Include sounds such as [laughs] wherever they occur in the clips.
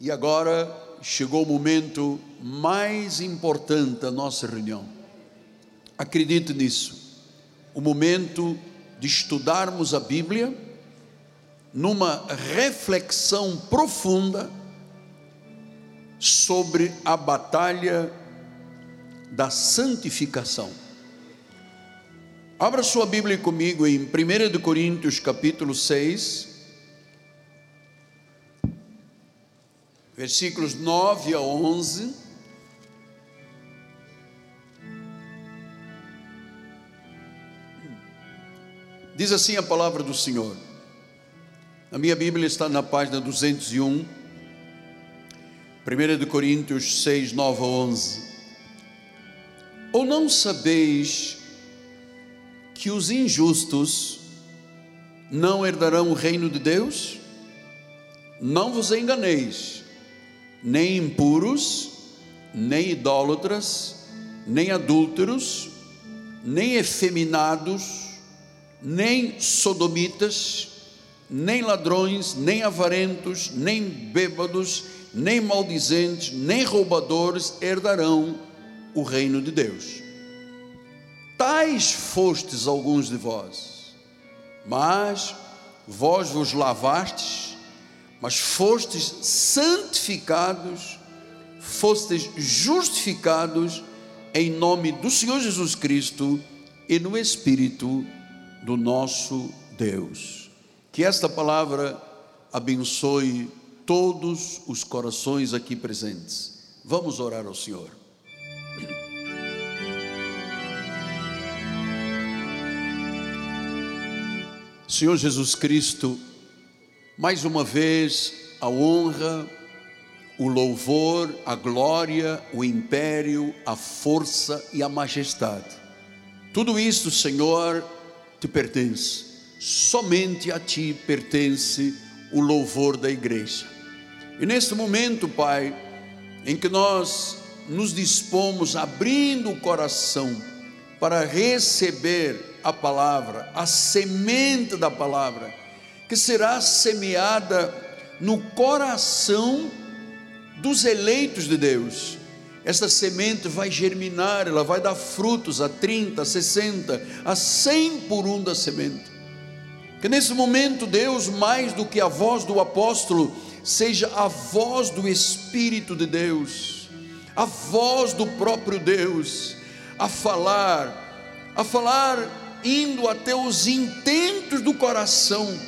E agora chegou o momento mais importante da nossa reunião. Acredite nisso. O momento de estudarmos a Bíblia numa reflexão profunda sobre a batalha da santificação. Abra sua Bíblia comigo em 1 Coríntios capítulo 6, versículos 9 a 11. Diz assim a palavra do Senhor. A minha Bíblia está na página 201, 1 Coríntios 6, 9 a 11. Ou não sabeis que os injustos não herdarão o reino de Deus? Não vos enganeis, nem impuros, nem idólatras, nem adúlteros, nem efeminados, nem sodomitas, nem ladrões, nem avarentos, nem bêbados, nem maldizentes, nem roubadores herdarão o reino de Deus. Tais fostes alguns de vós, mas vós vos lavastes, mas fostes santificados, fostes justificados em nome do Senhor Jesus Cristo e no Espírito do nosso Deus. Que esta palavra abençoe todos os corações aqui presentes. Vamos orar ao Senhor. Senhor Jesus Cristo, mais uma vez a honra, o louvor, a glória, o império, a força e a majestade. Tudo isso, Senhor, te pertence. Somente a ti pertence o louvor da igreja. E neste momento, Pai, em que nós nos dispomos abrindo o coração para receber a palavra, a semente da palavra, que será semeada no coração dos eleitos de Deus. Esta semente vai germinar, ela vai dar frutos a 30, a 60, a 100 por um da semente. Que nesse momento, Deus, mais do que a voz do apóstolo, seja a voz do Espírito de Deus, a voz do próprio Deus, a falar, a falar indo até os intentos do coração,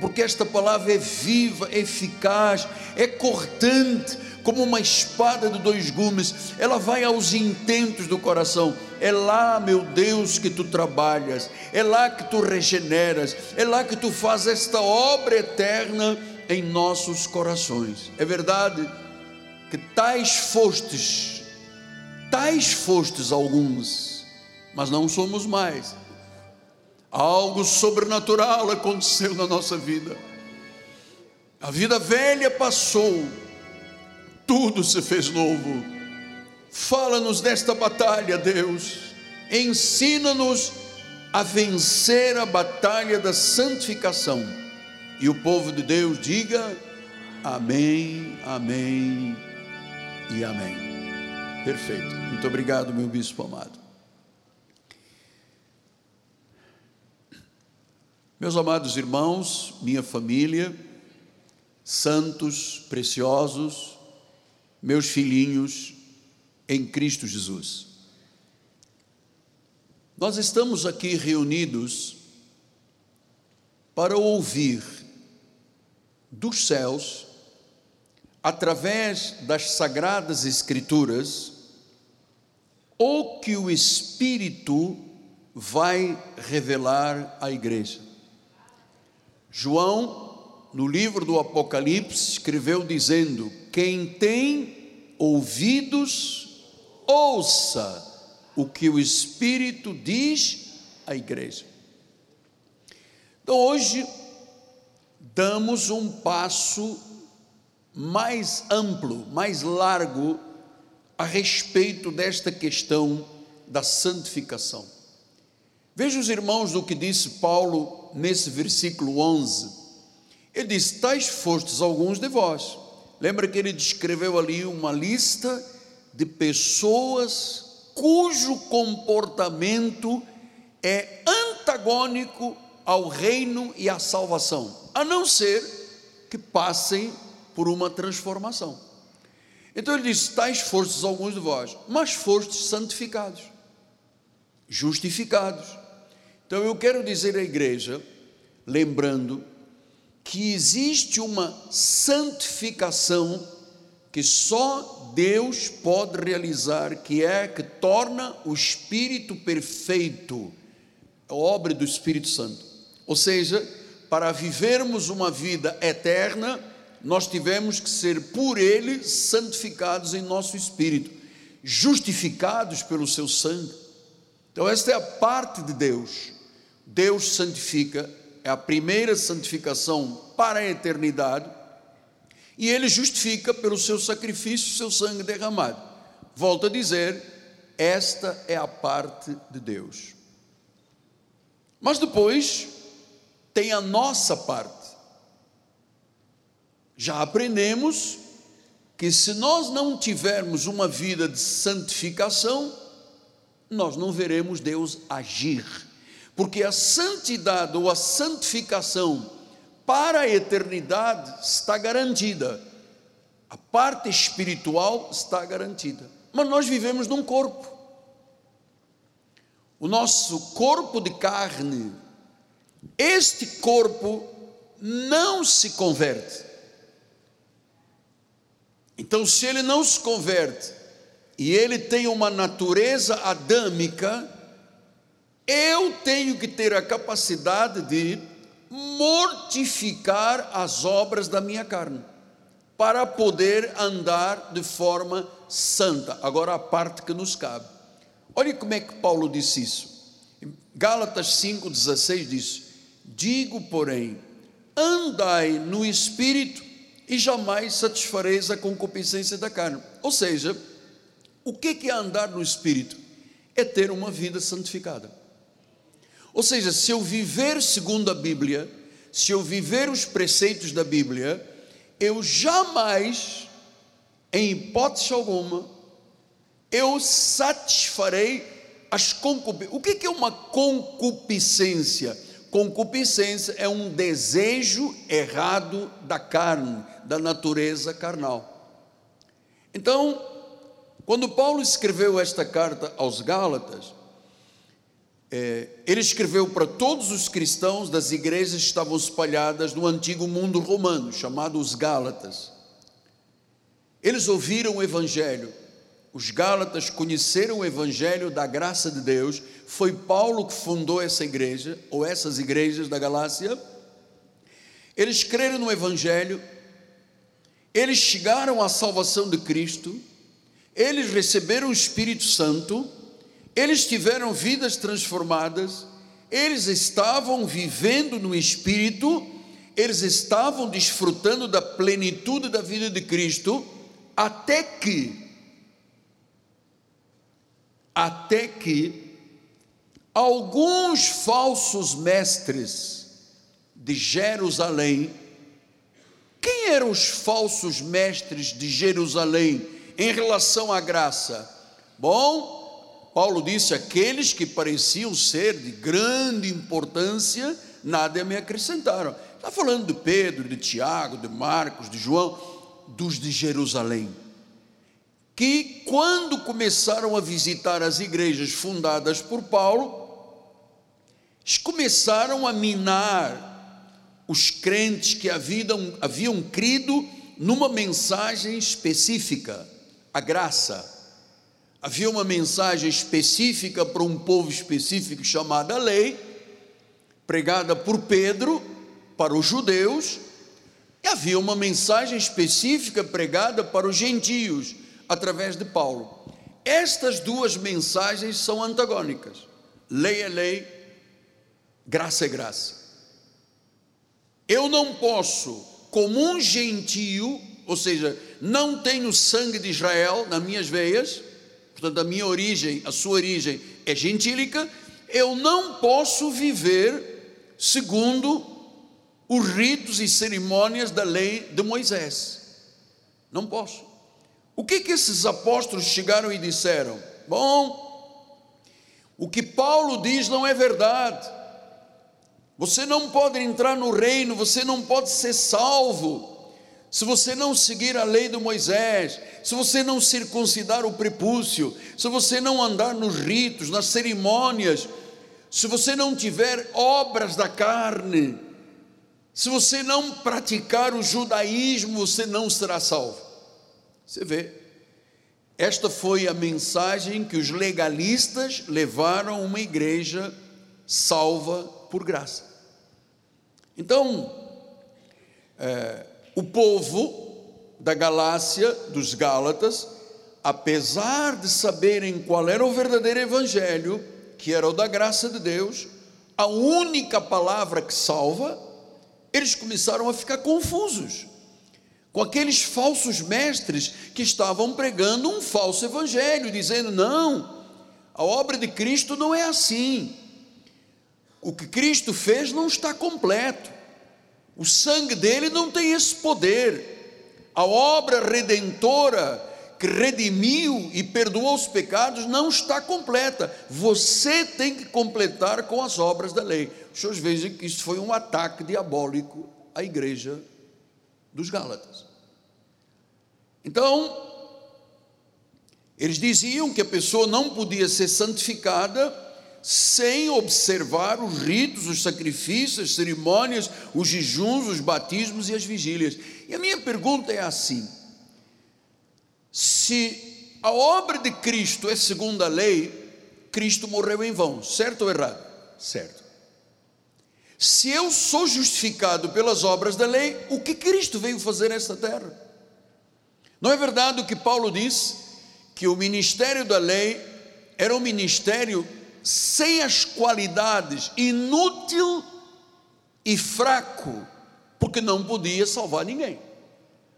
porque esta palavra é viva, é eficaz, é cortante, como uma espada de dois gumes, ela vai aos intentos do coração. É lá, meu Deus, que tu trabalhas, é lá que tu regeneras, é lá que tu fazes esta obra eterna em nossos corações. É verdade que tais fostes, tais fostes alguns, mas não somos mais. Algo sobrenatural aconteceu na nossa vida. A vida velha passou, tudo se fez novo. Fala-nos desta batalha, Deus. Ensina-nos a vencer a batalha da santificação. E o povo de Deus diga: Amém, Amém e Amém. Perfeito. Muito obrigado, meu bispo amado. Meus amados irmãos, minha família, santos, preciosos, meus filhinhos em Cristo Jesus. Nós estamos aqui reunidos para ouvir dos céus, através das sagradas Escrituras, o que o Espírito vai revelar à igreja. João, no livro do Apocalipse, escreveu dizendo: Quem tem ouvidos, ouça o que o Espírito diz à igreja. Então hoje damos um passo mais amplo, mais largo a respeito desta questão da santificação. Veja os irmãos do que disse Paulo nesse versículo 11. Ele diz: Tais fostes alguns de vós. Lembra que ele descreveu ali uma lista de pessoas cujo comportamento é antagônico ao reino e à salvação, a não ser que passem por uma transformação. Então ele diz: Tais fostes alguns de vós, mas fostes santificados, justificados. Então eu quero dizer à igreja, lembrando, que existe uma santificação que só Deus pode realizar, que é que torna o Espírito perfeito, a obra do Espírito Santo. Ou seja, para vivermos uma vida eterna, nós tivemos que ser por Ele santificados em nosso espírito, justificados pelo seu sangue. Então, esta é a parte de Deus. Deus santifica, é a primeira santificação para a eternidade, e Ele justifica pelo seu sacrifício, seu sangue derramado. Volto a dizer, esta é a parte de Deus. Mas depois tem a nossa parte. Já aprendemos que se nós não tivermos uma vida de santificação, nós não veremos Deus agir, porque a santidade ou a santificação para a eternidade está garantida, a parte espiritual está garantida, mas nós vivemos num corpo, o nosso corpo de carne, este corpo não se converte, então, se ele não se converte e ele tem uma natureza adâmica, eu tenho que ter a capacidade de mortificar as obras da minha carne, para poder andar de forma santa. Agora, a parte que nos cabe. Olha como é que Paulo disse isso. Gálatas 5,16 diz: Digo, porém, andai no espírito e jamais satisfareis a concupiscência da carne. Ou seja, o que é andar no Espírito? É ter uma vida santificada. Ou seja, se eu viver segundo a Bíblia, se eu viver os preceitos da Bíblia, eu jamais, em hipótese alguma, eu satisfarei as concupiscências. O que é uma concupiscência? Concupiscência é um desejo errado da carne, da natureza carnal. Então, quando Paulo escreveu esta carta aos Gálatas, é, ele escreveu para todos os cristãos das igrejas que estavam espalhadas no antigo mundo romano, chamados Gálatas. Eles ouviram o Evangelho, os Gálatas conheceram o Evangelho da graça de Deus, foi Paulo que fundou essa igreja, ou essas igrejas da Galácia. Eles creram no Evangelho, eles chegaram à salvação de Cristo, eles receberam o Espírito Santo, eles tiveram vidas transformadas, eles estavam vivendo no Espírito, eles estavam desfrutando da plenitude da vida de Cristo, até que até que alguns falsos mestres de Jerusalém, quem eram os falsos mestres de Jerusalém em relação à graça? Bom, Paulo disse: aqueles que pareciam ser de grande importância, nada me acrescentaram. Está falando de Pedro, de Tiago, de Marcos, de João, dos de Jerusalém que, quando começaram a visitar as igrejas fundadas por Paulo, começaram a minar os crentes que haviam, haviam crido numa mensagem específica, a graça. Havia uma mensagem específica para um povo específico chamada lei, pregada por Pedro para os judeus, e havia uma mensagem específica pregada para os gentios, através de Paulo. Estas duas mensagens são antagônicas. Lei é lei, graça é graça. Eu não posso, como um gentio, ou seja, não tenho sangue de Israel nas minhas veias, portanto, a minha origem, a sua origem é gentílica, eu não posso viver segundo os ritos e cerimônias da lei de Moisés. Não posso. O que que esses apóstolos chegaram e disseram? Bom, o que Paulo diz não é verdade. Você não pode entrar no reino, você não pode ser salvo se você não seguir a lei de Moisés, se você não circuncidar o prepúcio, se você não andar nos ritos, nas cerimônias, se você não tiver obras da carne, se você não praticar o judaísmo, você não será salvo. Você vê, esta foi a mensagem que os legalistas levaram a uma igreja salva por graça. Então, é, o povo da Galácia, dos Gálatas, apesar de saberem qual era o verdadeiro evangelho, que era o da graça de Deus, a única palavra que salva, eles começaram a ficar confusos com aqueles falsos mestres que estavam pregando um falso evangelho, dizendo: não, a obra de Cristo não é assim. O que Cristo fez não está completo. O sangue dele não tem esse poder. A obra redentora que redimiu e perdoou os pecados não está completa. Você tem que completar com as obras da lei. Os senhores vejam que isso foi um ataque diabólico à igreja dos Gálatas. Então, eles diziam que a pessoa não podia ser santificada sem observar os ritos, os sacrifícios, as cerimônias, os jejuns, os batismos e as vigílias. E a minha pergunta é assim: se a obra de Cristo é segundo a lei, Cristo morreu em vão, certo ou errado? Certo. Se eu sou justificado pelas obras da lei, o que Cristo veio fazer nesta terra? Não é verdade o que Paulo diz? Que o ministério da lei era um ministério sem as qualidades, inútil e fraco, porque não podia salvar ninguém.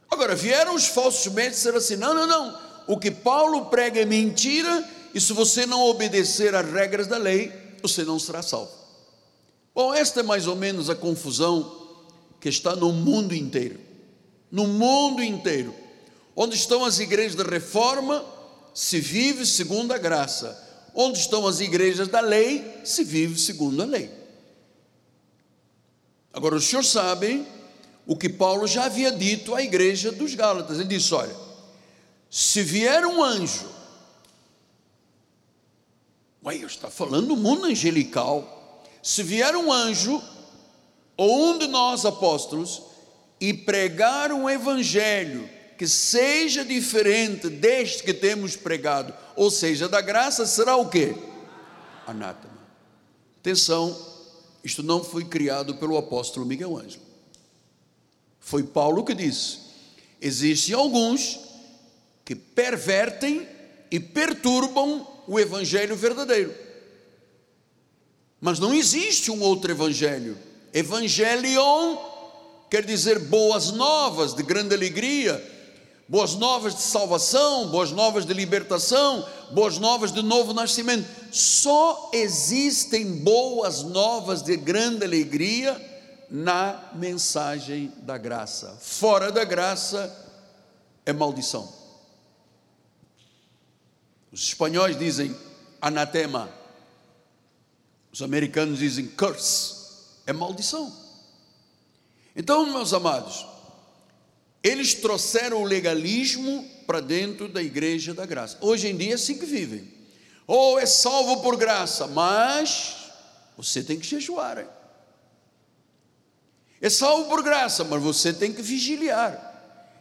Agora, vieram os falsos e disseram assim: não, não, não, o que Paulo prega é mentira, e se você não obedecer às regras da lei, você não será salvo. Bom, esta é mais ou menos a confusão que está no mundo inteiro. No mundo inteiro. Onde estão as igrejas da reforma, se vive segundo a graça Onde estão as igrejas da lei, se vive segundo a lei. Agora, os senhores sabem o que Paulo já havia dito à igreja dos Gálatas. Ele disse: Olha, se vier um anjo, ué, está falando do mundo angelical. Se vier um anjo, ou um de nós apóstolos, e pregar um evangelho que seja diferente deste que temos pregado, ou seja, da graça, será o que? Anátema. Atenção, isto não foi criado pelo apóstolo Miguel Ângelo. Foi Paulo que disse: existem alguns que pervertem e perturbam o evangelho verdadeiro. Mas não existe um outro evangelho. Evangelion quer dizer boas novas de grande alegria boas novas de salvação, boas novas de libertação, boas novas de novo nascimento. Só existem boas novas de grande alegria na mensagem da graça. Fora da graça é maldição. Os espanhóis dizem anatema, os americanos dizem curse, é maldição. Então, meus amados, eles trouxeram o legalismo para dentro da igreja da graça. Hoje em dia é assim que vivem. Ou é salvo por graça, mas você tem que jejuar. Hein? É salvo por graça, mas você tem que vigiliar.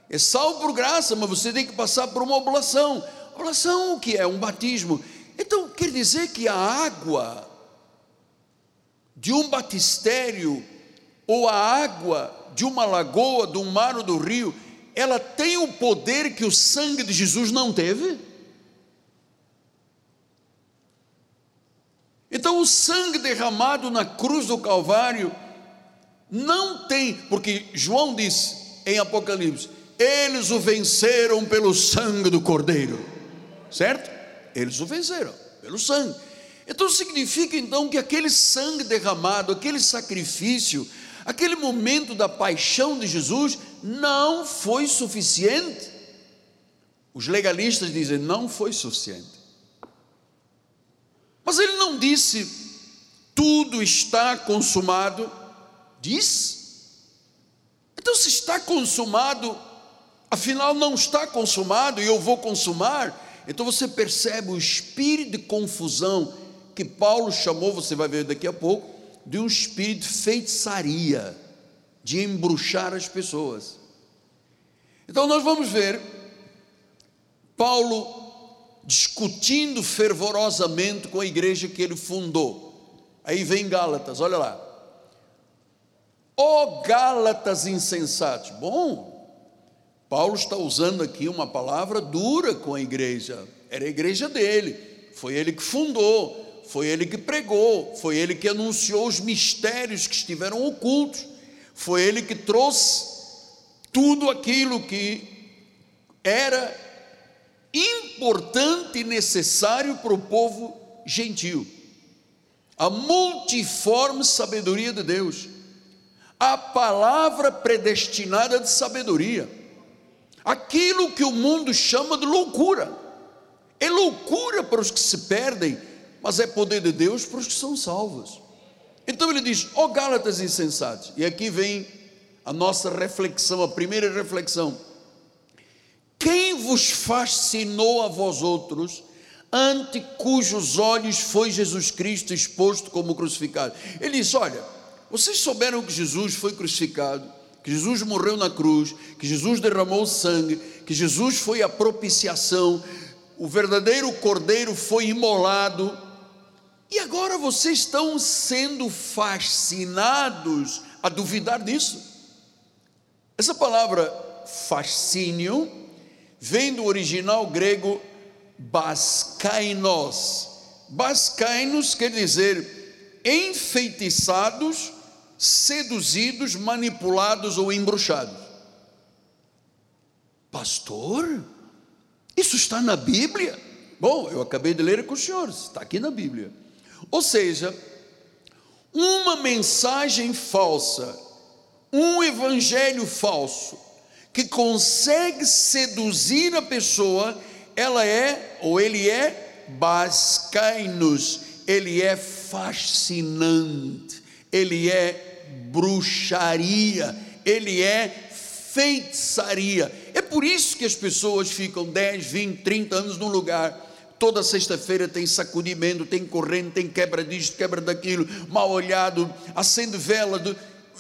É salvo por graça, mas você tem que passar por uma oblação. Oblação o que é? Um batismo. Então quer dizer que a água de um batistério ou a água de uma lagoa, de um mar ou do rio, ela tem o poder que o sangue de Jesus não teve? Então, o sangue derramado na cruz do Calvário não tem, porque João disse em Apocalipse: eles o venceram pelo sangue do Cordeiro, certo? Eles o venceram pelo sangue. Então significa então que aquele sangue derramado, aquele sacrifício, Aquele momento da paixão de Jesus não foi suficiente Os legalistas dizem não foi suficiente. Mas ele não disse tudo está consumado. Disse. Então, se está consumado, afinal não está consumado e eu vou consumar. Então você percebe o espírito de confusão que Paulo chamou, você vai ver daqui a pouco, de um espírito de feitiçaria, de embruxar as pessoas. Então nós vamos ver Paulo discutindo fervorosamente com a igreja que ele fundou. Aí vem Gálatas, olha lá. Ó oh, Gálatas insensatos. Bom, Paulo está usando aqui uma palavra dura com a igreja. Era a igreja dele, foi ele que fundou, foi ele que pregou, foi ele que anunciou os mistérios que estiveram ocultos, foi ele que trouxe tudo aquilo que era importante e necessário para o povo gentil. A multiforme sabedoria de Deus, a palavra predestinada de sabedoria, aquilo que o mundo chama de loucura. É loucura para os que se perdem, mas é poder de Deus para os que são salvos. Então ele diz: ó oh, Gálatas insensatos, e aqui vem a nossa reflexão, a primeira reflexão. Quem vos fascinou a vós outros, ante cujos olhos foi Jesus Cristo exposto como crucificado? Ele disse: Olha, vocês souberam que Jesus foi crucificado, que Jesus morreu na cruz, que Jesus derramou sangue, que Jesus foi a propiciação, o verdadeiro cordeiro foi imolado, e agora vocês estão sendo fascinados a duvidar disso. Essa palavra fascínio vem do original grego baskainos. Baskainos quer dizer enfeitiçados, seduzidos, manipulados ou embruxados. Pastor, isso está na Bíblia? Bom, eu acabei de ler com os senhores, está aqui na Bíblia. Ou seja, uma mensagem falsa, um evangelho falso, que consegue seduzir a pessoa, ela é, ou ele é, bascainos, ele é fascinante, ele é bruxaria, ele é feitiçaria. É por isso que as pessoas ficam 10, 20, 30 anos num lugar. Toda sexta-feira tem sacudimento, tem corrente, tem quebra disto, quebra daquilo, mal olhado, acende vela. Do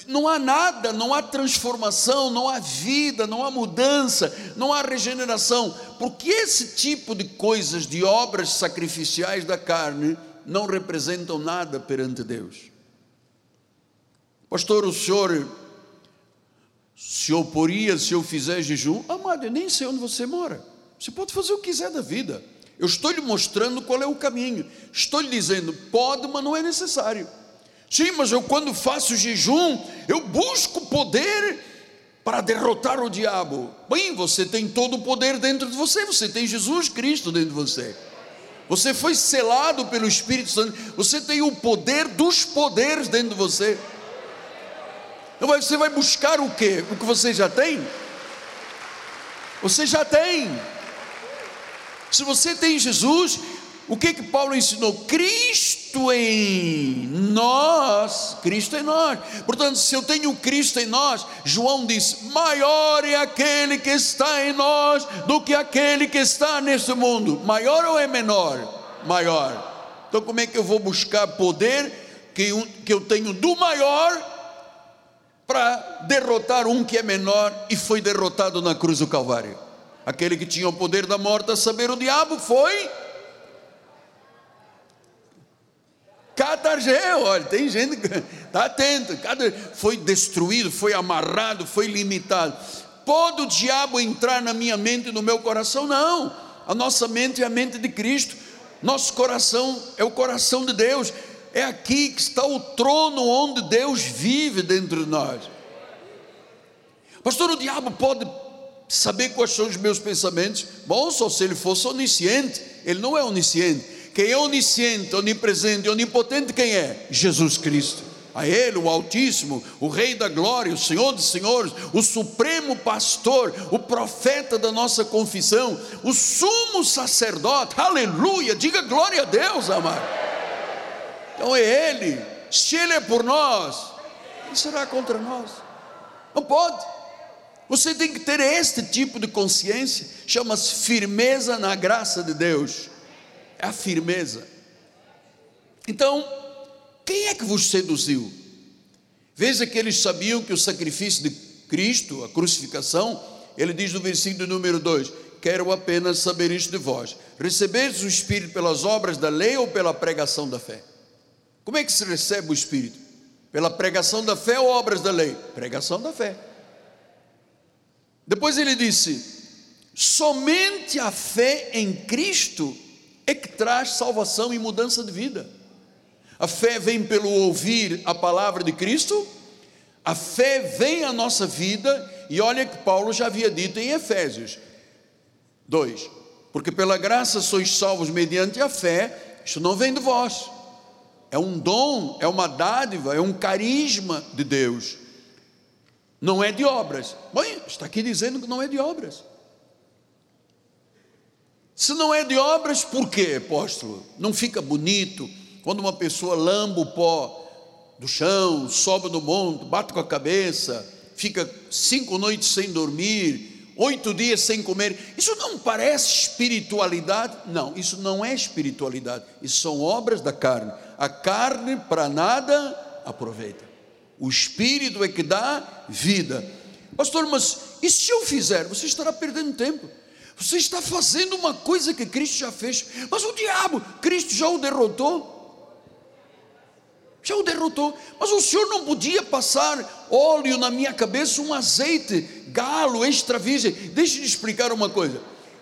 não há nada, não há transformação, não há vida, não há mudança, não há regeneração, porque esse tipo de coisas, de obras sacrificiais da carne, não representam nada perante Deus. Pastor, o senhor se oporia se eu fizer jejum? Amado, eu nem sei onde você mora. Você pode fazer o que quiser da vida. Eu estou lhe mostrando qual é o caminho. Estou lhe dizendo, pode, mas não é necessário. Sim, mas eu quando faço jejum, eu busco poder para derrotar o diabo. Bem, você tem todo o poder dentro de você, você tem Jesus Cristo dentro de você. Você foi selado pelo Espírito Santo, você tem o poder dos poderes dentro de você. Então você vai buscar o que? O que você já tem? Você já tem. Se você tem Jesus, o que que Paulo ensinou? Cristo em nós, Cristo em nós. Portanto, se eu tenho Cristo em nós, João diz: maior é aquele que está em nós do que aquele que está neste mundo. Maior ou é menor? Maior. Então, como é que eu vou buscar poder que, que eu tenho do maior para derrotar um que é menor e foi derrotado na cruz do Calvário? Aquele que tinha o poder da morte, a saber, o diabo, foi Catargeu, olha, tem gente que está atento, foi destruído, foi amarrado, foi limitado. Pode o diabo entrar na minha mente e no meu coração? Não, a nossa mente é a mente de Cristo, nosso coração é o coração de Deus, é aqui que está o trono onde Deus vive dentro de nós. Pastor, o diabo pode saber quais são os meus pensamentos? Bom, só se ele fosse onisciente, ele não é onisciente quem é onisciente, onipresente, onipotente, quem é? Jesus Cristo. a Ele, o Altíssimo, o Rei da Glória, o Senhor dos Senhores, o Supremo Pastor, o profeta da nossa confissão, o sumo sacerdote, aleluia, diga glória a Deus, amado. Então é Ele, se Ele é por nós, Ele será contra nós? Não pode. Você tem que ter este tipo de consciência, chama-se firmeza na graça de Deus. É a firmeza. Então, quem é que vos seduziu? Veja que eles sabiam que o sacrifício de Cristo, a crucificação, ele diz no versículo número 2: Quero apenas saber isto de vós: recebestes o Espírito pelas obras da lei ou pela pregação da fé? Como é que se recebe o Espírito? Pela pregação da fé ou obras da lei? Pregação da fé. Depois ele disse: somente a fé em Cristo é que traz salvação e mudança de vida. A fé vem pelo ouvir a palavra de Cristo, a fé vem à nossa vida, e olha que Paulo já havia dito em Efésios 2: porque pela graça sois salvos mediante a fé, isso não vem de vós, é um dom, é uma dádiva, é um carisma de Deus, não é de obras. Bem, está aqui dizendo que não é de obras. Se não é de obras, por quê, apóstolo? Não fica bonito quando uma pessoa lamba o pó do chão, sobe no monte, bate com a cabeça, fica cinco noites sem dormir, oito dias sem comer, isso não parece espiritualidade? Não, isso não é espiritualidade, isso são obras da carne. A carne para nada aproveita. O espírito é que dá vida. Pastor, mas e se eu fizer? Você estará perdendo tempo. Você está fazendo uma coisa que Cristo já fez, mas o diabo, Cristo já o derrotou já o derrotou. Mas o Senhor não podia passar óleo na minha cabeça, um azeite, galo, extra virgem. Deixa eu te explicar uma coisa.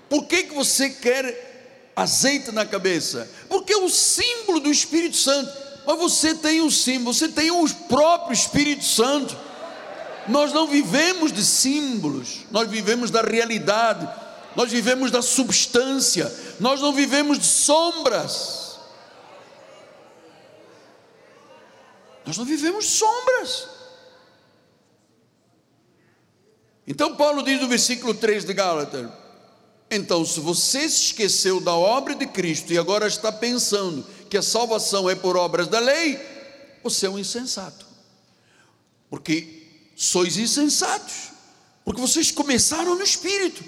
Por que, que você quer azeite na cabeça? Porque é o símbolo do Espírito Santo. Mas você tem o símbolo, você tem o próprio Espírito Santo. Nós não vivemos de símbolos, nós vivemos da realidade, nós vivemos da substância, nós não vivemos de sombras. Nós não vivemos sombras. Então Paulo diz no versículo 3 de Gálatas: Então, se você se esqueceu da obra de Cristo e agora está pensando que a salvação é por obras da lei, você é um insensato. Porque sois insensatos, porque vocês começaram no espírito.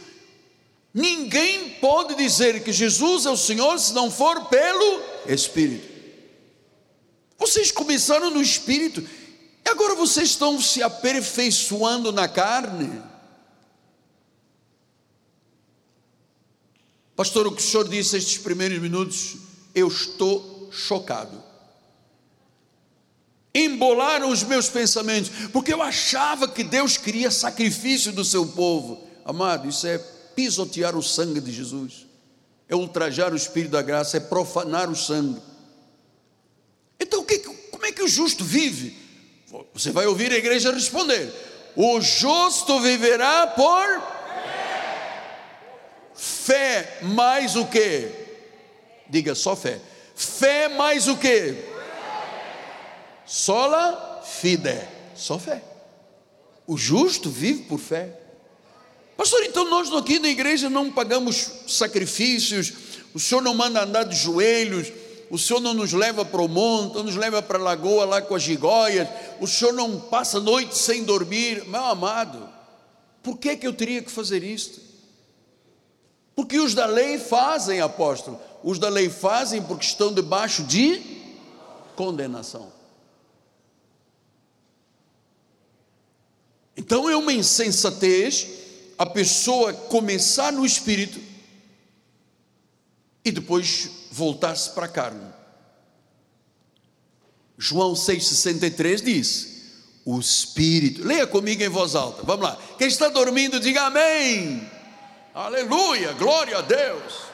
Ninguém pode dizer que Jesus é o Senhor se não for pelo espírito. Vocês começaram no espírito, e agora vocês estão se aperfeiçoando na carne. Pastor, o que o senhor disse estes primeiros minutos, eu estou chocado. Embolaram os meus pensamentos, porque eu achava que Deus queria sacrifício do seu povo. Amado, isso é pisotear o sangue de Jesus, é ultrajar o Espírito da graça, é profanar o sangue. Então, que, como é que o justo vive? Você vai ouvir a igreja responder: o justo viverá por fé, mais o que? Diga só fé. Fé mais o que? Sola fide, só fé. O justo vive por fé. Pastor, então nós aqui na igreja não pagamos sacrifícios, o senhor não manda andar de joelhos, o Senhor não nos leva para o monte, não nos leva para a lagoa lá com as gigóias, o Senhor não passa noite sem dormir, meu amado, por que, que eu teria que fazer isto? Porque os da lei fazem, apóstolo, os da lei fazem porque estão debaixo de condenação. Então é uma insensatez a pessoa começar no espírito e depois voltar-se para a carne. João 6,63 diz: O Espírito, leia comigo em voz alta, vamos lá. Quem está dormindo, diga amém. Aleluia, glória a Deus.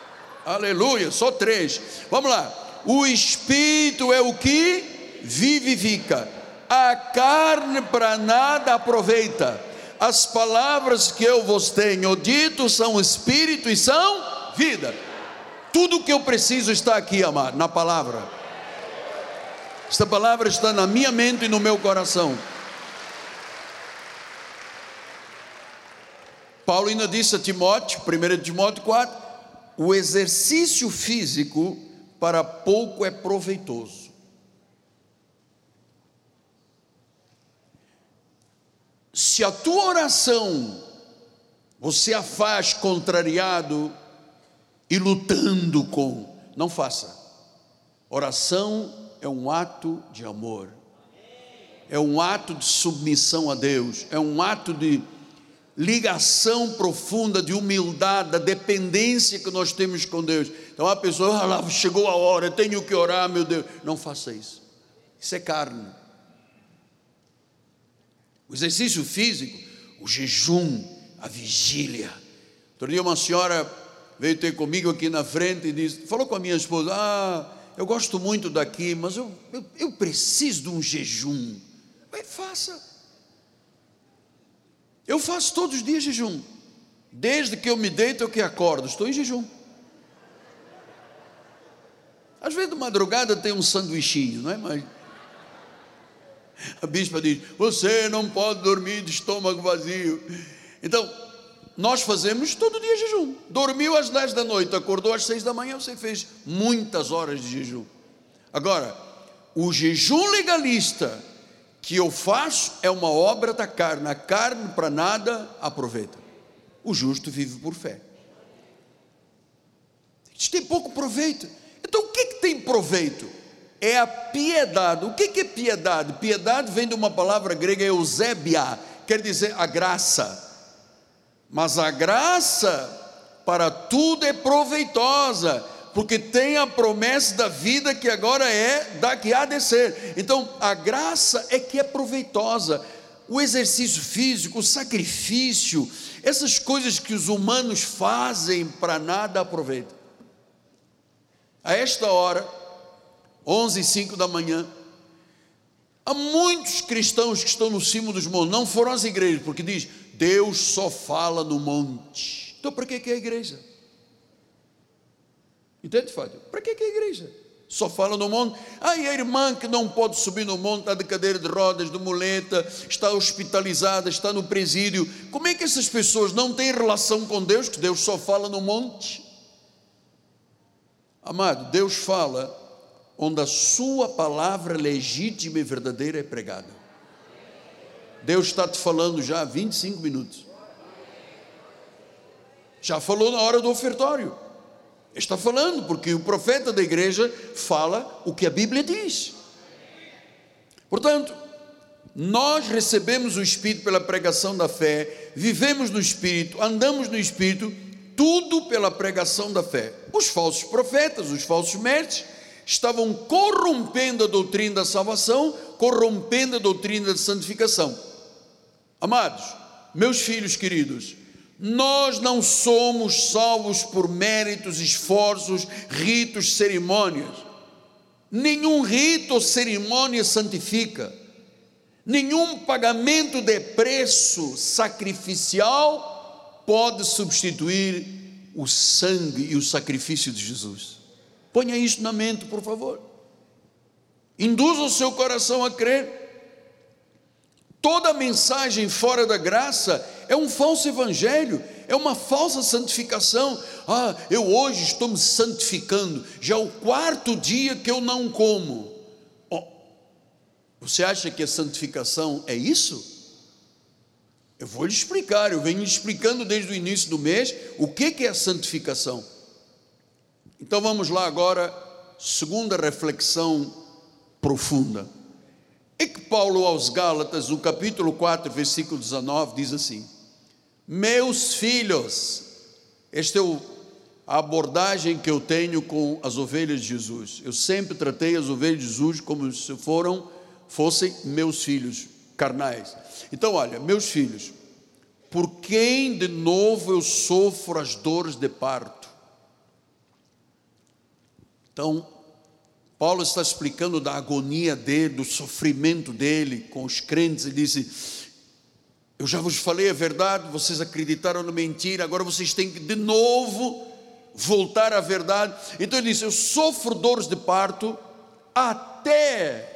Aleluia, só três. Vamos lá. O Espírito é o que vivifica, a carne para nada aproveita. As palavras que eu vos tenho dito são Espírito e são vida. Tudo que eu preciso está aqui, amado, na palavra. Esta palavra está na minha mente e no meu coração. Paulo ainda disse a Timóteo, 1 Timóteo 4, o exercício físico para pouco é proveitoso. Se a tua oração você a faz contrariado e lutando com, não faça. Oração é um ato de amor, é um ato de submissão a Deus, é um ato de ligação profunda de humildade, da dependência que nós temos com Deus. Então a pessoa, ah, chegou a hora, eu tenho que orar, meu Deus. Não faça isso. Isso é carne. O exercício físico, o jejum, a vigília. Outro dia uma senhora veio ter comigo aqui na frente e disse, falou com a minha esposa, ah, eu gosto muito daqui, mas eu, eu, eu preciso de um jejum. Vai, faça. Eu faço todos os dias jejum. Desde que eu me deito, eu que acordo, estou em jejum. Às vezes de madrugada tem um sanduichinho, não é? Mas a bispa diz: Você não pode dormir de estômago vazio. Então, nós fazemos todo dia jejum. Dormiu às 10 da noite, acordou às 6 da manhã, você fez muitas horas de jejum. Agora, o jejum legalista que eu faço é uma obra da carne. A carne para nada aproveita. O justo vive por fé. Isso tem pouco proveito. Então o que, que tem proveito? É a piedade. O que, que é piedade? Piedade vem de uma palavra grega eusébia, quer dizer a graça. Mas a graça para tudo é proveitosa porque tem a promessa da vida que agora é da que há de ser. Então, a graça é que é proveitosa. O exercício físico, o sacrifício, essas coisas que os humanos fazem para nada aproveitam. A esta hora, 11 e 5 da manhã, há muitos cristãos que estão no cimo dos montes, não foram às igrejas, porque diz, Deus só fala no monte. Então, para que é a igreja? Entende, Fábio? Para que, que é a igreja? Só fala no monte. Ah, e a irmã que não pode subir no monte, está de cadeira de rodas, de muleta, está hospitalizada, está no presídio. Como é que essas pessoas não têm relação com Deus, que Deus só fala no monte? Amado, Deus fala onde a sua palavra legítima e verdadeira é pregada. Deus está te falando já há 25 minutos. Já falou na hora do ofertório. Está falando, porque o profeta da igreja fala o que a Bíblia diz. Portanto, nós recebemos o Espírito pela pregação da fé, vivemos no Espírito, andamos no Espírito, tudo pela pregação da fé. Os falsos profetas, os falsos mestres, estavam corrompendo a doutrina da salvação, corrompendo a doutrina da santificação. Amados, meus filhos queridos, nós não somos salvos por méritos, esforços, ritos, cerimônias. Nenhum rito ou cerimônia santifica. Nenhum pagamento de preço sacrificial pode substituir o sangue e o sacrifício de Jesus. Ponha isso na mente, por favor. Induza o seu coração a crer. Toda mensagem fora da graça é um falso evangelho, é uma falsa santificação. Ah, eu hoje estou me santificando, já é o quarto dia que eu não como. Oh, você acha que a santificação é isso? Eu vou lhe explicar, eu venho explicando desde o início do mês o que, que é a santificação. Então vamos lá agora, segunda reflexão profunda. É que Paulo aos Gálatas, no capítulo 4, versículo 19, diz assim: Meus filhos, esta é a abordagem que eu tenho com as ovelhas de Jesus. Eu sempre tratei as ovelhas de Jesus como se foram, fossem meus filhos carnais. Então, olha, meus filhos, por quem de novo eu sofro as dores de parto? Então, Paulo está explicando da agonia dele, do sofrimento dele com os crentes, e disse: Eu já vos falei a verdade, vocês acreditaram na mentira, agora vocês têm que de novo voltar à verdade. Então ele disse: Eu sofro dores de parto até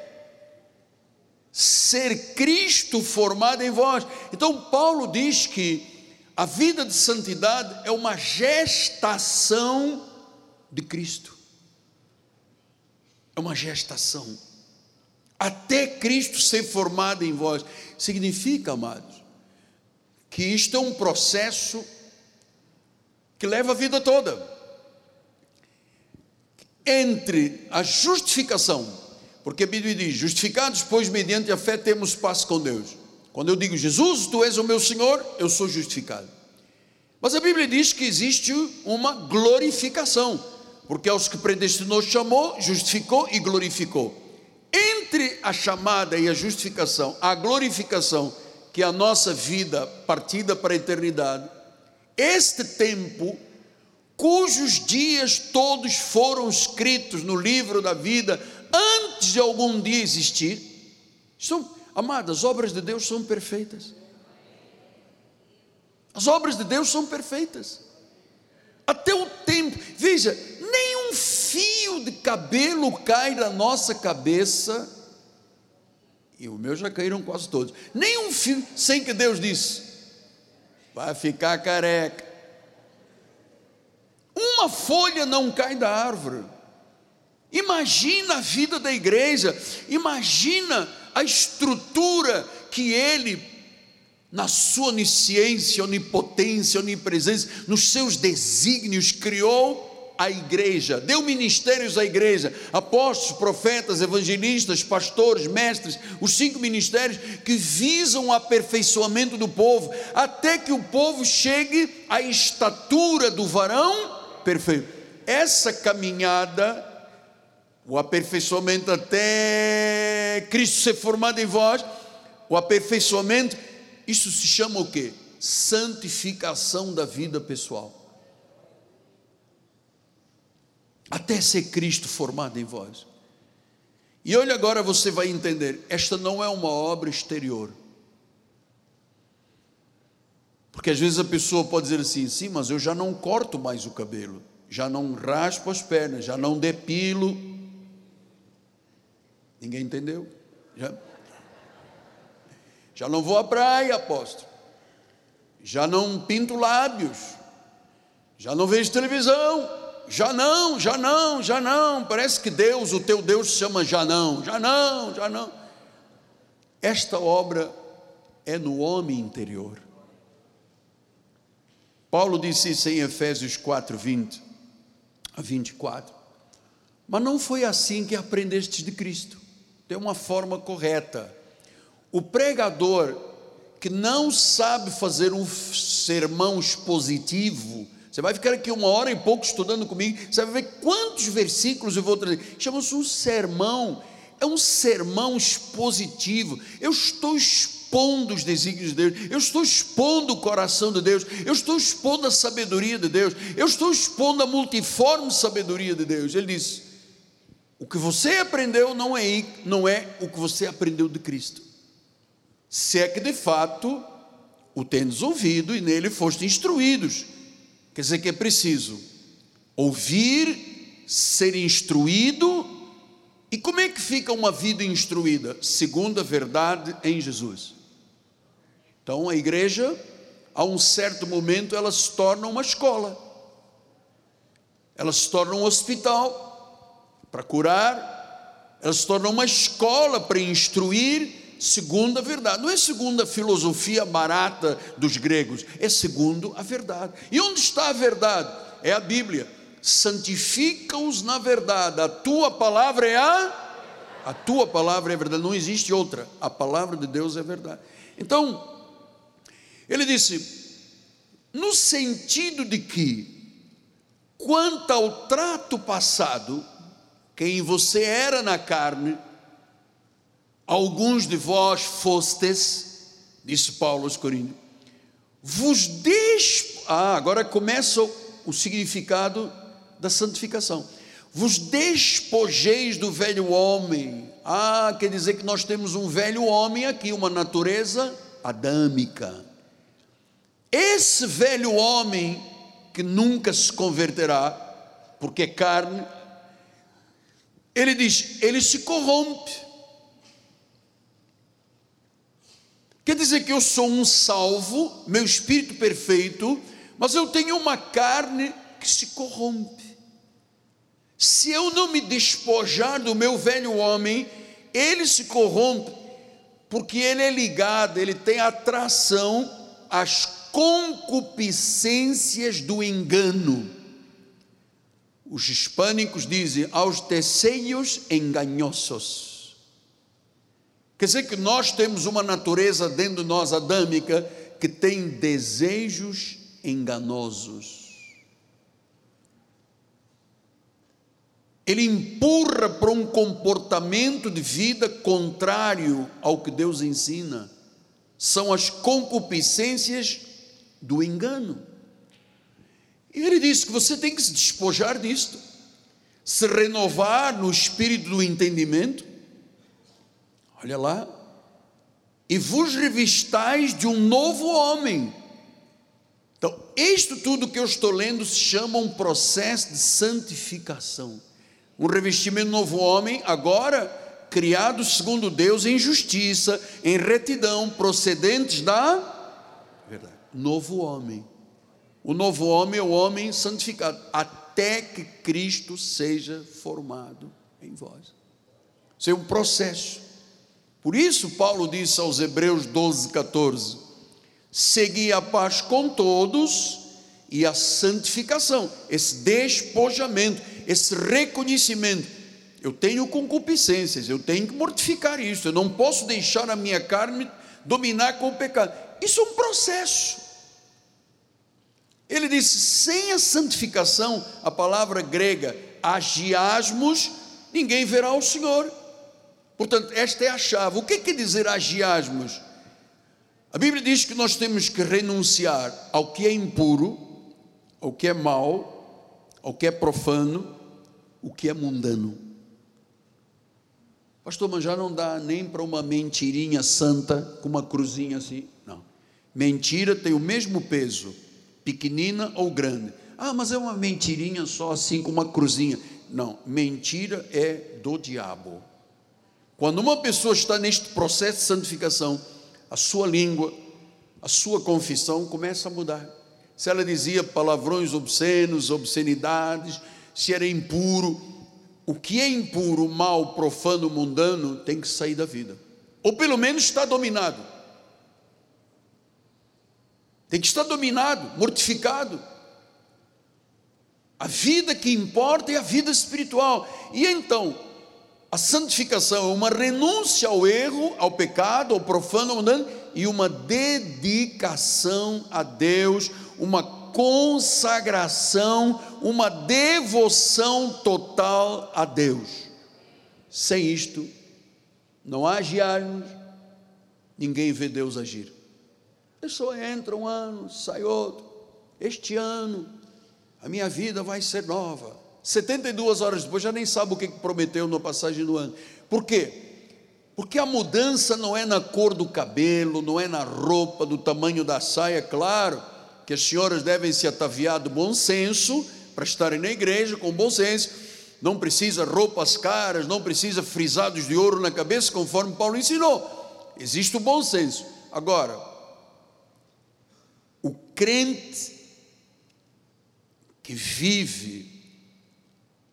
ser Cristo formado em vós. Então, Paulo diz que a vida de santidade é uma gestação de Cristo. É uma gestação. Até Cristo ser formado em vós. Significa, amados, que isto é um processo que leva a vida toda. Entre a justificação, porque a Bíblia diz: justificados, pois, mediante a fé, temos paz com Deus. Quando eu digo Jesus, tu és o meu Senhor, eu sou justificado. Mas a Bíblia diz que existe uma glorificação, porque aos que predestinou, chamou, justificou e glorificou. Entre a chamada e a justificação, a glorificação, que é a nossa vida partida para a eternidade, este tempo, cujos dias todos foram escritos no livro da vida antes de algum dia existir, são, amadas, as obras de Deus são perfeitas. As obras de Deus são perfeitas. Até o tempo, veja, fio de cabelo cai da nossa cabeça, e o meu já caíram quase todos, nem um fio, sem que Deus disse, vai ficar careca. Uma folha não cai da árvore. Imagina a vida da igreja, imagina a estrutura que ele na sua onisciência, onipotência, onipresença, nos seus desígnios, criou a igreja, deu ministérios à igreja, apóstolos, profetas, evangelistas, pastores, mestres, os cinco ministérios que visam o aperfeiçoamento do povo, até que o povo chegue à estatura do varão perfeito. Essa caminhada, o aperfeiçoamento até Cristo ser formado em vós, o aperfeiçoamento isso se chama o que? Santificação da vida pessoal. Até ser Cristo formado em vós. E olha agora você vai entender, esta não é uma obra exterior. Porque às vezes a pessoa pode dizer assim: sim, mas eu já não corto mais o cabelo, já não raspo as pernas, já não depilo. Ninguém entendeu? Já? Já não vou à praia, apóstolo. Já não pinto lábios. Já não vejo televisão. Já não, já não, já não. Parece que Deus, o teu Deus, chama já não, já não, já não. Esta obra é no homem interior. Paulo disse isso em Efésios 4, 20 a 24. Mas não foi assim que aprendestes de Cristo. Tem uma forma correta o pregador que não sabe fazer um sermão expositivo, você vai ficar aqui uma hora e pouco estudando comigo, você vai ver quantos versículos eu vou trazer. Chama-se um sermão, é um sermão expositivo. Eu estou expondo os desígnios de Deus, eu estou expondo o coração de Deus, eu estou expondo a sabedoria de Deus, eu estou expondo a multiforme sabedoria de Deus. Ele diz: o que você aprendeu não é, não é o que você aprendeu de Cristo se é que de fato o tendes ouvido e nele foste instruídos. Quer dizer que é preciso ouvir, ser instruído. E como é que fica uma vida instruída? Segundo a verdade em Jesus. Então a igreja, a um certo momento, ela se torna uma escola, ela se torna um hospital para curar, ela se torna uma escola para instruir segundo a verdade. Não é segundo a filosofia barata dos gregos, é segundo a verdade. E onde está a verdade? É a Bíblia. Santifica-os na verdade. A tua palavra é a a tua palavra é verdade, não existe outra. A palavra de Deus é verdade. Então, ele disse: no sentido de que, quanto ao trato passado, quem você era na carne, Alguns de vós fostes, disse Paulo aos Coríntios, vos despo... Ah, agora começa o significado da santificação. Vos despojeis do velho homem. Ah, quer dizer que nós temos um velho homem aqui, uma natureza adâmica. Esse velho homem que nunca se converterá, porque é carne, ele diz, ele se corrompe Quer dizer que eu sou um salvo, meu espírito perfeito, mas eu tenho uma carne que se corrompe. Se eu não me despojar do meu velho homem, ele se corrompe, porque ele é ligado, ele tem atração às concupiscências do engano. Os hispânicos dizem aos desejos enganhosos. Quer dizer que nós temos uma natureza dentro de nós adâmica que tem desejos enganosos. Ele empurra para um comportamento de vida contrário ao que Deus ensina. São as concupiscências do engano. E ele diz que você tem que se despojar disto, se renovar no espírito do entendimento. Olha lá. E vos revistais de um novo homem. Então, isto tudo que eu estou lendo se chama um processo de santificação. Um revestimento novo homem, agora criado segundo Deus em justiça, em retidão, procedentes da verdade. Novo homem. O novo homem é o homem santificado, até que Cristo seja formado em vós. Isso é um processo. Por isso, Paulo disse aos Hebreus 12, 14: Segui a paz com todos e a santificação, esse despojamento, esse reconhecimento. Eu tenho concupiscências, eu tenho que mortificar isso, eu não posso deixar a minha carne dominar com o pecado. Isso é um processo. Ele disse: sem a santificação, a palavra grega agiasmos, ninguém verá o Senhor. Portanto, esta é a chave. O que quer dizer agiasmos? A Bíblia diz que nós temos que renunciar ao que é impuro, ao que é mau, ao que é profano, o que é mundano. Pastor, mas já não dá nem para uma mentirinha santa com uma cruzinha assim. Não. Mentira tem o mesmo peso, pequenina ou grande. Ah, mas é uma mentirinha só assim com uma cruzinha. Não, mentira é do diabo. Quando uma pessoa está neste processo de santificação, a sua língua, a sua confissão começa a mudar se ela dizia palavrões obscenos, obscenidades, se era impuro. O que é impuro, mal, profano, mundano, tem que sair da vida. Ou pelo menos está dominado. Tem que estar dominado, mortificado. A vida que importa é a vida espiritual. E então, a santificação é uma renúncia ao erro, ao pecado, ao profano, ao mundano, e uma dedicação a Deus, uma consagração, uma devoção total a Deus. Sem isto, não agiarmos, ninguém vê Deus agir. A pessoa entra um ano, sai outro. Este ano, a minha vida vai ser nova. 72 horas depois já nem sabe o que prometeu na passagem do ano. Por quê? Porque a mudança não é na cor do cabelo, não é na roupa, do tamanho da saia, claro que as senhoras devem se ataviar do bom senso para estarem na igreja com bom senso. Não precisa roupas caras, não precisa frisados de ouro na cabeça, conforme Paulo ensinou. Existe o bom senso. Agora, o crente que vive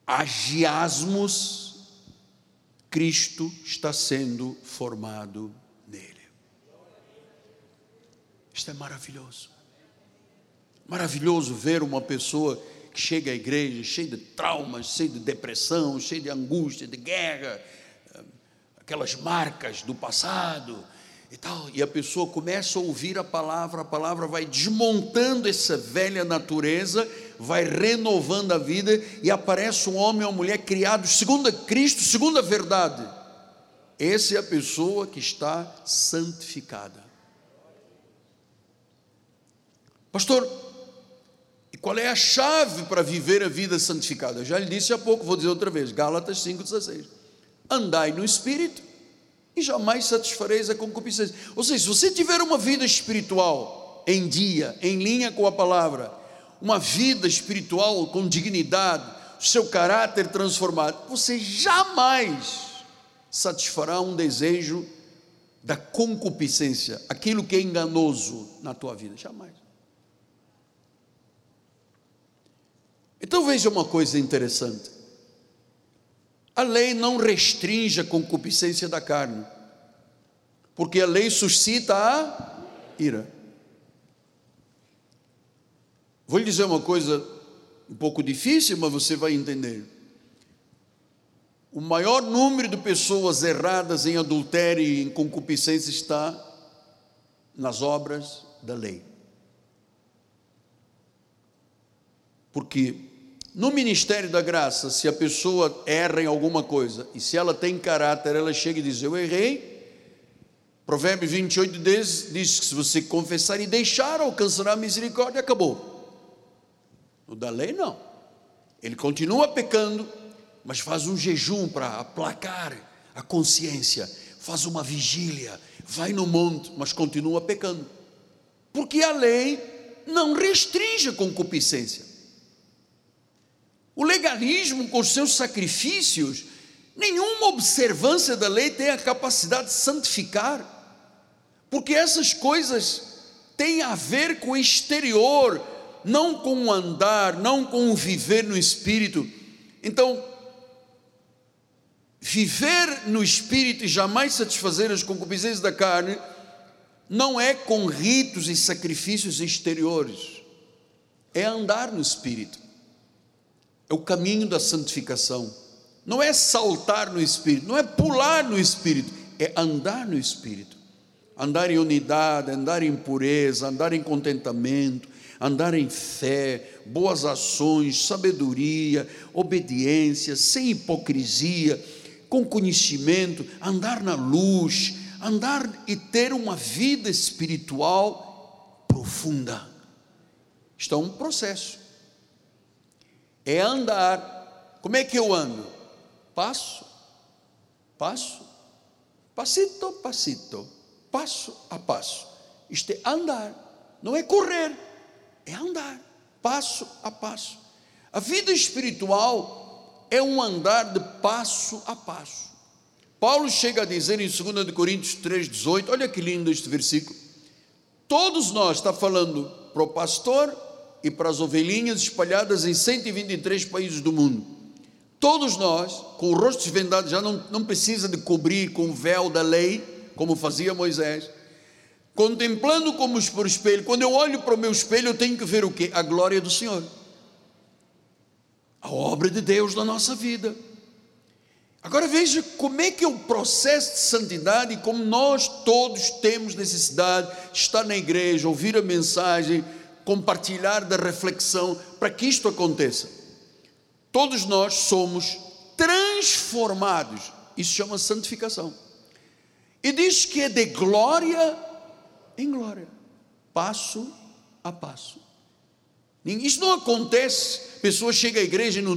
agiasmos, Cristo está sendo formado nele. Isto é maravilhoso. Maravilhoso ver uma pessoa que chega à igreja cheia de traumas, cheia de depressão, cheia de angústia, de guerra, aquelas marcas do passado e tal. E a pessoa começa a ouvir a palavra, a palavra vai desmontando essa velha natureza, vai renovando a vida e aparece um homem ou uma mulher criado segundo Cristo, segundo a verdade. Essa é a pessoa que está santificada. Pastor, qual é a chave para viver a vida santificada? Eu já lhe disse há pouco, vou dizer outra vez, Gálatas 5,16. Andai no Espírito e jamais satisfareis a concupiscência. Ou seja, se você tiver uma vida espiritual em dia, em linha com a palavra, uma vida espiritual com dignidade, seu caráter transformado, você jamais satisfará um desejo da concupiscência, aquilo que é enganoso na tua vida, jamais. Então veja uma coisa interessante. A lei não restringe a concupiscência da carne, porque a lei suscita a ira. Vou lhe dizer uma coisa um pouco difícil, mas você vai entender. O maior número de pessoas erradas em adultério e em concupiscência está nas obras da lei. Porque no ministério da graça, se a pessoa erra em alguma coisa e se ela tem caráter, ela chega e diz: Eu errei. Provérbios 28 diz, diz que se você confessar e deixar, alcançará a misericórdia, acabou. O da lei, não. Ele continua pecando, mas faz um jejum para aplacar a consciência, faz uma vigília, vai no monte, mas continua pecando. Porque a lei não restringe a concupiscência. O legalismo, com os seus sacrifícios, nenhuma observância da lei tem a capacidade de santificar, porque essas coisas têm a ver com o exterior, não com o andar, não com o viver no espírito. Então, viver no espírito e jamais satisfazer as concupiscências da carne não é com ritos e sacrifícios exteriores, é andar no espírito é o caminho da santificação. Não é saltar no Espírito, não é pular no Espírito, é andar no Espírito. Andar em unidade, andar em pureza, andar em contentamento, andar em fé, boas ações, sabedoria, obediência, sem hipocrisia, com conhecimento, andar na luz, andar e ter uma vida espiritual profunda. Isto é um processo é andar. Como é que eu ando? Passo, passo, passito, passito, passo a passo. Isto é andar, não é correr, é andar, passo a passo. A vida espiritual é um andar de passo a passo. Paulo chega a dizer em 2 Coríntios 3,18, olha que lindo este versículo. Todos nós, está falando para o pastor, e para as ovelhinhas espalhadas em 123 países do mundo. Todos nós, com o rosto desvendado, já não, não precisa de cobrir com o véu da lei, como fazia Moisés, contemplando como por espelho. Quando eu olho para o meu espelho, eu tenho que ver o que? A glória do Senhor, a obra de Deus na nossa vida. Agora veja como é que é o processo de santidade e como nós todos temos necessidade de estar na igreja, ouvir a mensagem, compartilhar da reflexão para que isto aconteça. Todos nós somos transformados, isso chama santificação. E diz que é de glória em glória, passo a passo. Isso não acontece, pessoa chega à igreja no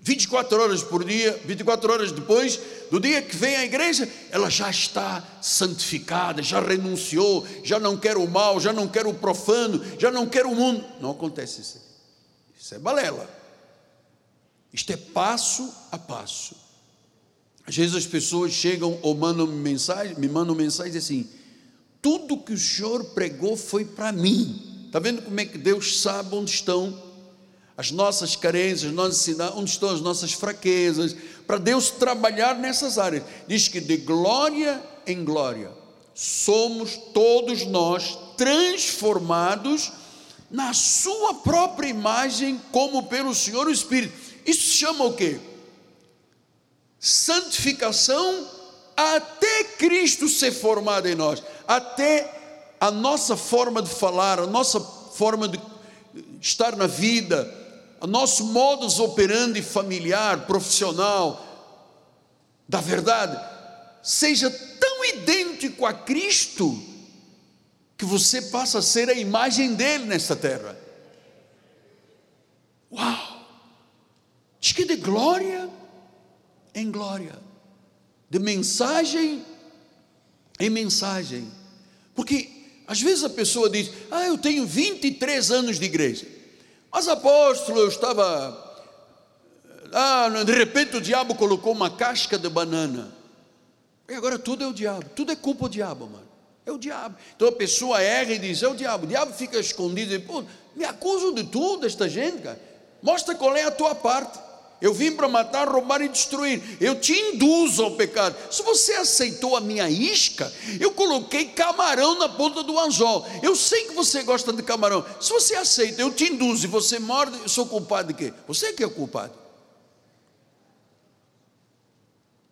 24 horas por dia, 24 horas depois do dia que vem à igreja, ela já está santificada, já renunciou, já não quer o mal, já não quer o profano, já não quer o mundo. Não acontece isso. Isso é balela. Isto é passo a passo. Às vezes as pessoas chegam ou mandam mensagem, me mandam mensagem assim: tudo que o Senhor pregou foi para mim. Está vendo como é que Deus sabe onde estão as nossas carências, onde estão as nossas fraquezas, para Deus trabalhar nessas áreas. Diz que de glória em glória somos todos nós transformados na sua própria imagem, como pelo Senhor o Espírito. Isso se chama o quê? Santificação até Cristo ser formado em nós, até a nossa forma de falar, a nossa forma de estar na vida, o nosso modus operandi familiar, profissional, da verdade, seja tão idêntico a Cristo, que você passa a ser a imagem dele nesta terra. Uau! Diz que de glória em glória, de mensagem em mensagem, porque às vezes a pessoa diz: Ah, eu tenho 23 anos de igreja. Mas apóstolo, eu estava. Ah, de repente o diabo colocou uma casca de banana. E agora tudo é o diabo, tudo é culpa do diabo, mano. É o diabo. Então a pessoa erra e diz: é o diabo. O diabo fica escondido e, pô, me acusam de tudo, esta gente, cara. Mostra qual é a tua parte. Eu vim para matar, roubar e destruir. Eu te induzo ao pecado. Se você aceitou a minha isca, eu coloquei camarão na ponta do anzol. Eu sei que você gosta de camarão. Se você aceita, eu te induzo e você morde, eu sou culpado de quê? Você que é o culpado.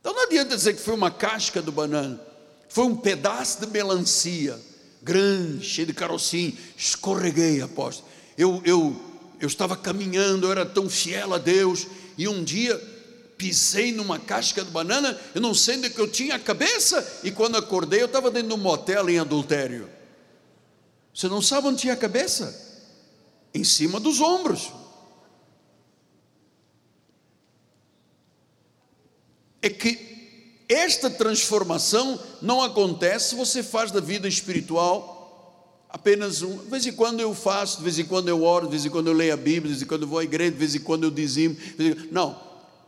Então não adianta dizer que foi uma casca do banana. Foi um pedaço de melancia, grande, cheio de carocinho. Escorreguei, apóstolo. Eu, eu, eu estava caminhando, eu era tão fiel a Deus e um dia pisei numa casca de banana, eu não sei onde que eu tinha a cabeça, e quando acordei eu estava dentro de um motel em adultério. Você não sabe onde tinha a cabeça? Em cima dos ombros. É que esta transformação não acontece se você faz da vida espiritual apenas um. De vez em quando eu faço, de vez em quando eu oro, de vez em quando eu leio a Bíblia, de vez em quando eu vou à igreja, de vez em quando eu dizimo. Não,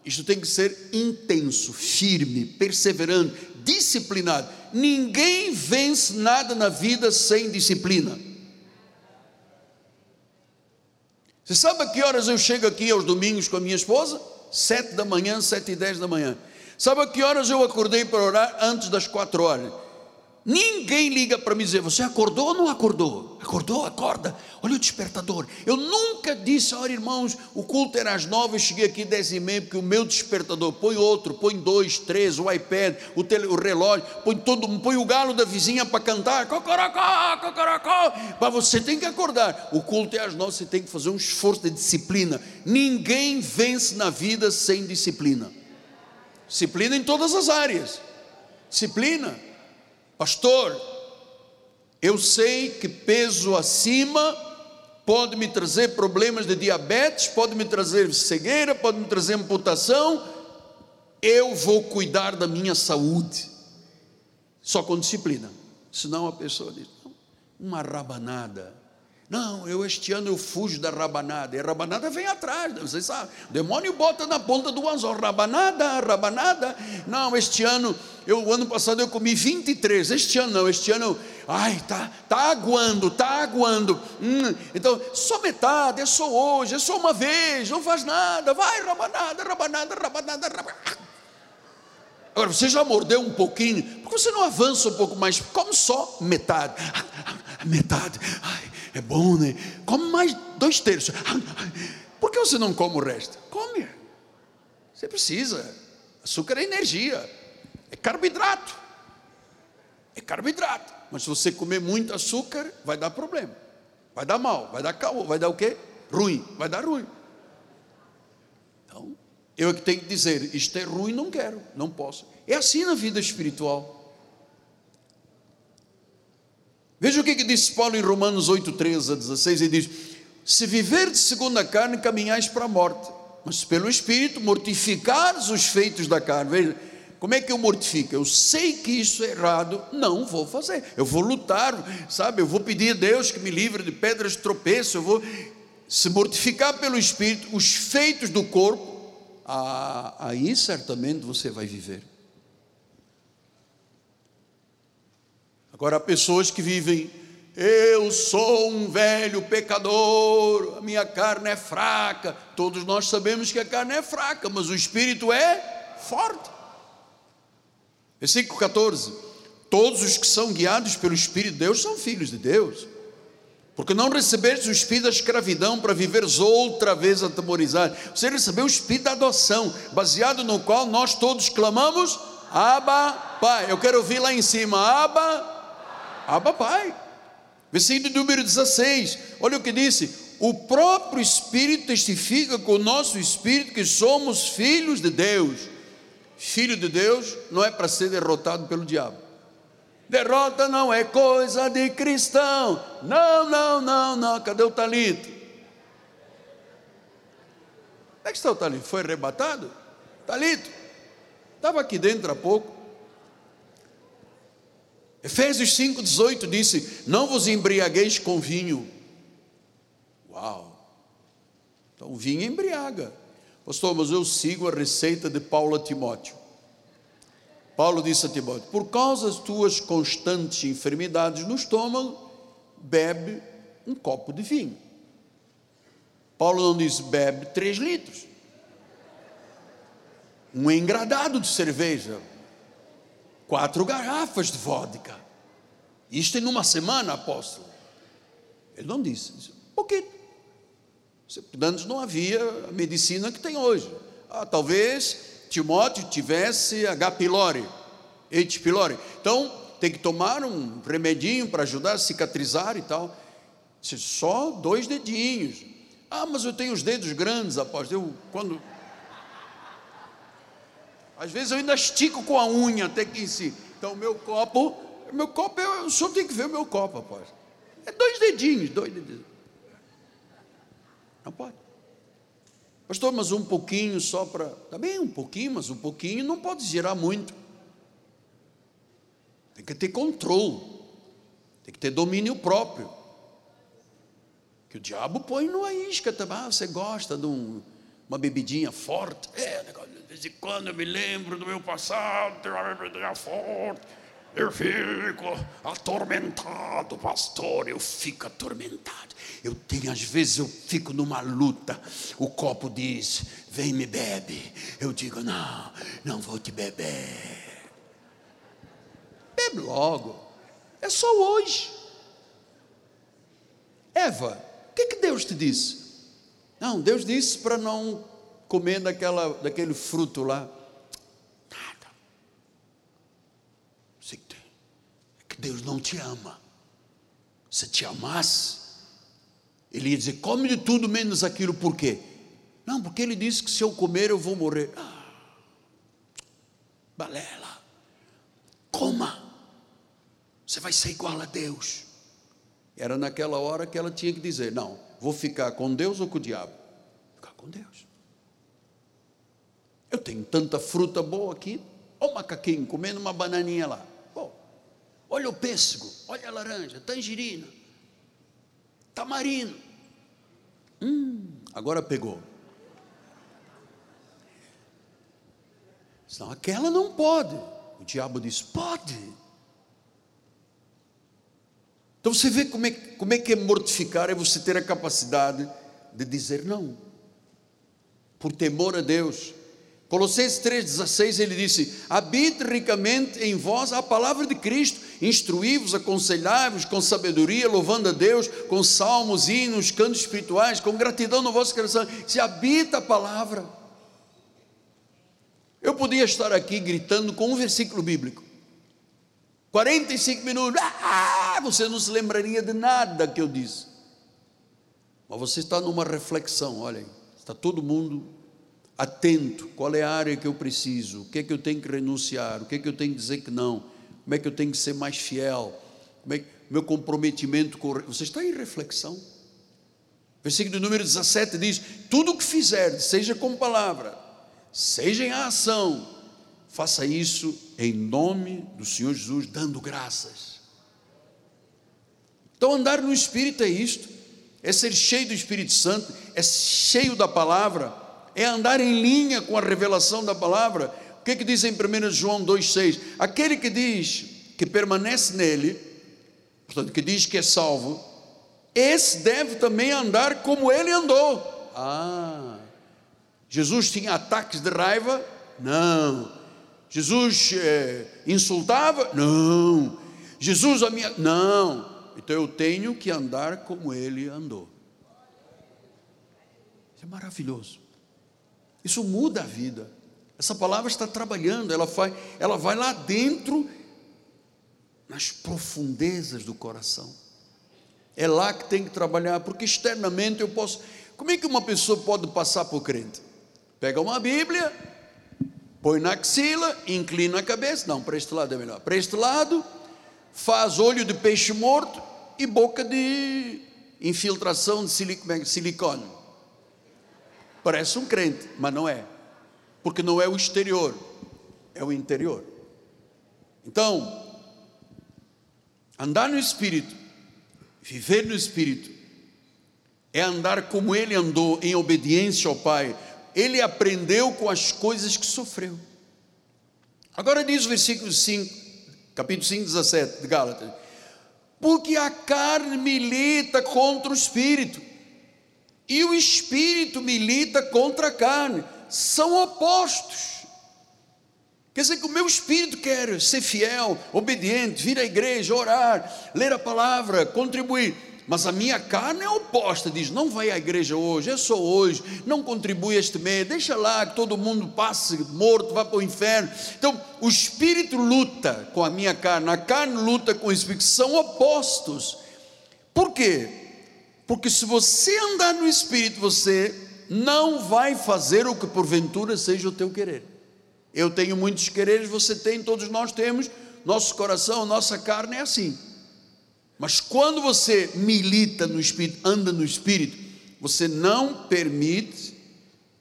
isso tem que ser intenso, firme, perseverante, disciplinado. Ninguém vence nada na vida sem disciplina. Você sabe a que horas eu chego aqui aos domingos com a minha esposa? Sete da manhã, sete e dez da manhã. Sabe a que horas eu acordei para orar? Antes das quatro horas. Ninguém liga para me dizer, você acordou ou não acordou? Acordou, acorda, olha o despertador. Eu nunca disse, olha irmãos, o culto era às nove, eu cheguei aqui dez e meia, porque o meu despertador, põe outro, põe dois, três, o iPad, o, tele, o relógio, põe todo, põe o galo da vizinha para cantar, cocorocó, cocorocó, mas você tem que acordar. O culto é às nove, você tem que fazer um esforço de disciplina. Ninguém vence na vida sem disciplina. Disciplina em todas as áreas. Disciplina Pastor, eu sei que peso acima pode me trazer problemas de diabetes, pode me trazer cegueira, pode me trazer amputação. Eu vou cuidar da minha saúde, só com disciplina. Senão a pessoa diz: uma rabanada não, eu este ano eu fujo da rabanada. E a rabanada vem atrás, vocês sabem. O demônio bota na ponta do anzol, rabanada, rabanada. Não, este ano, eu, o ano passado eu comi 23. Este ano não, este ano, ai, tá, tá aguando, tá aguando. Hum, então, só metade, é só hoje, é só uma vez, não faz nada. Vai, rabanada, rabanada, rabanada, rabanada. Agora, você já mordeu um pouquinho, por que você não avança um pouco mais? Come só metade. Metade. Ai, é bom, né? Come mais dois terços. Por que você não come o resto? Come. Você precisa. Açúcar é energia, é carboidrato. É carboidrato. Mas se você comer muito açúcar, vai dar problema. Vai dar mal, vai dar caô, vai dar o quê? Ruim, vai dar ruim. Então, eu é que tenho que dizer, isto é ruim, não quero, não posso. É assim na vida espiritual. Veja o que, que disse Paulo em Romanos 8, 13 a 16, ele diz: Se viver de segundo a carne, caminhais para a morte, mas pelo Espírito mortificares os feitos da carne. Veja, como é que eu mortifico? Eu sei que isso é errado, não vou fazer. Eu vou lutar, sabe? Eu vou pedir a Deus que me livre de pedras de tropeço. Eu vou se mortificar pelo Espírito os feitos do corpo. Ah, aí certamente você vai viver. Agora, há pessoas que vivem, eu sou um velho pecador, a minha carne é fraca. Todos nós sabemos que a carne é fraca, mas o espírito é forte. Versículo 14: Todos os que são guiados pelo Espírito de Deus são filhos de Deus. Porque não recebeste o espírito da escravidão para viveres outra vez atemorizado. Você recebeu o espírito da adoção, baseado no qual nós todos clamamos: Abba, Pai. Eu quero ouvir lá em cima: Abba, Abba Pai. Versículo número 16, olha o que disse: O próprio Espírito testifica com o nosso Espírito que somos filhos de Deus. Filho de Deus não é para ser derrotado pelo diabo. Derrota não é coisa de cristão. Não, não, não, não. Cadê o talito? Onde é que está o talito? Foi arrebatado? Talito. Estava aqui dentro há pouco. Efésios 5,18 disse: Não vos embriagueis com vinho. Uau! Então, vinho embriaga. Pastor, mas eu sigo a receita de Paulo a Timóteo. Paulo disse a Timóteo: Por causa das tuas constantes enfermidades no estômago, bebe um copo de vinho. Paulo não disse bebe três litros. Um engradado de cerveja. Quatro garrafas de vodka. Isto em uma semana, apóstolo. Ele não disse, disse pouquinho. Antes não havia a medicina que tem hoje. Ah, talvez Timóteo tivesse H. pylori, H. pylori. Então, tem que tomar um remedinho para ajudar a cicatrizar e tal. Só dois dedinhos. Ah, mas eu tenho os dedos grandes, apóstolo. Eu, quando. Às vezes eu ainda estico com a unha até que em si. Então, meu copo, meu copo, eu, o senhor tem que ver o meu copo, apóstolo. É dois dedinhos, dois dedinhos. Não pode. Pastor, mas um pouquinho só para. Também um pouquinho, mas um pouquinho não pode gerar muito. Tem que ter controle, tem que ter domínio próprio. Que o diabo põe numa isca também. Ah, você gosta de um, uma bebidinha forte? É, de vez em quando eu me lembro do meu passado. Eu fico atormentado, pastor, eu fico atormentado. Eu tenho, às vezes, eu fico numa luta. O copo diz: Vem me bebe. Eu digo: Não, não vou te beber. Bebe logo. É só hoje. Eva, o que, que Deus te disse? Não, Deus disse para não comer daquela, daquele fruto lá. Nada. É que Deus não te ama. Se te amasse, ele ia dizer: come de tudo menos aquilo, por quê? Não, porque ele disse que se eu comer eu vou morrer. Ah, balela, coma, você vai ser igual a Deus. Era naquela hora que ela tinha que dizer: não, vou ficar com Deus ou com o diabo? Ficar com Deus. Eu tenho tanta fruta boa aqui. Olha o macaquinho comendo uma bananinha lá. Olha o pêssego, olha a laranja, tangerina tamarino. Hum, agora pegou. Senão aquela não pode. O diabo diz: pode. Então você vê como é, como é que é mortificar, é você ter a capacidade de dizer não, por temor a Deus. Colossenses 3,16 ele disse: Habite ricamente em vós a palavra de Cristo, instruí-vos, aconselhai-vos com sabedoria, louvando a Deus, com salmos, hinos, cantos espirituais, com gratidão no vosso coração. Se habita a palavra. Eu podia estar aqui gritando com um versículo bíblico. 45 minutos, ah, você não se lembraria de nada que eu disse. Mas você está numa reflexão, olha aí, está todo mundo atento, qual é a área que eu preciso, o que é que eu tenho que renunciar, o que é que eu tenho que dizer que não, como é que eu tenho que ser mais fiel, como é que meu comprometimento com você está em reflexão. Versículo número 17 diz: tudo o que fizer, seja com palavra, seja em ação, faça isso em nome do Senhor Jesus, dando graças. Então, andar no Espírito é isto, é ser cheio do Espírito Santo, é cheio da palavra é andar em linha com a revelação da palavra. O que, é que diz em 1 João 2,6? Aquele que diz que permanece nele, portanto, que diz que é salvo, esse deve também andar como ele andou. Ah, Jesus tinha ataques de raiva? Não. Jesus é, insultava? Não. Jesus a minha. Não. Então eu tenho que andar como ele andou. Isso é maravilhoso. Isso muda a vida. Essa palavra está trabalhando, ela vai, ela vai lá dentro, nas profundezas do coração. É lá que tem que trabalhar, porque externamente eu posso. Como é que uma pessoa pode passar por crente? Pega uma Bíblia, põe na axila, inclina a cabeça. Não, para este lado é melhor. Para este lado, faz olho de peixe morto e boca de infiltração de é silicone. Parece um crente, mas não é. Porque não é o exterior, é o interior. Então, andar no Espírito, viver no Espírito, é andar como ele andou, em obediência ao Pai. Ele aprendeu com as coisas que sofreu. Agora diz o versículo 5, capítulo 5, 17 de Gálatas: Porque a carne milita contra o espírito, e o espírito milita contra a carne, são opostos Quer dizer que o meu espírito quer ser fiel, obediente, vir à igreja, orar, ler a palavra, contribuir. Mas a minha carne é oposta, diz: não vai à igreja hoje, é só hoje, não contribui este mês, deixa lá que todo mundo passe morto, vá para o inferno. Então, o espírito luta com a minha carne, a carne luta com o espírito, são opostos. Por quê? Porque se você andar no espírito, você não vai fazer o que porventura seja o teu querer. Eu tenho muitos quereres, você tem, todos nós temos. Nosso coração, nossa carne é assim. Mas quando você milita no Espírito, anda no Espírito, você não permite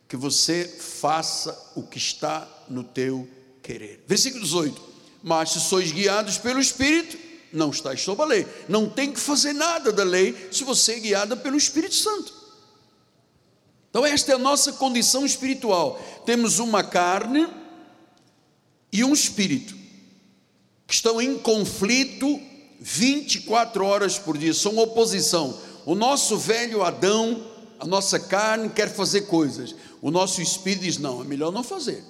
que você faça o que está no teu querer. Versículo 18: Mas se sois guiados pelo Espírito, não estáis sob a lei. Não tem que fazer nada da lei se você é guiada pelo Espírito Santo. Então, esta é a nossa condição espiritual. Temos uma carne e um espírito que estão em conflito 24 horas por dia, são oposição. O nosso velho Adão, a nossa carne quer fazer coisas, o nosso espírito diz: não, é melhor não fazer.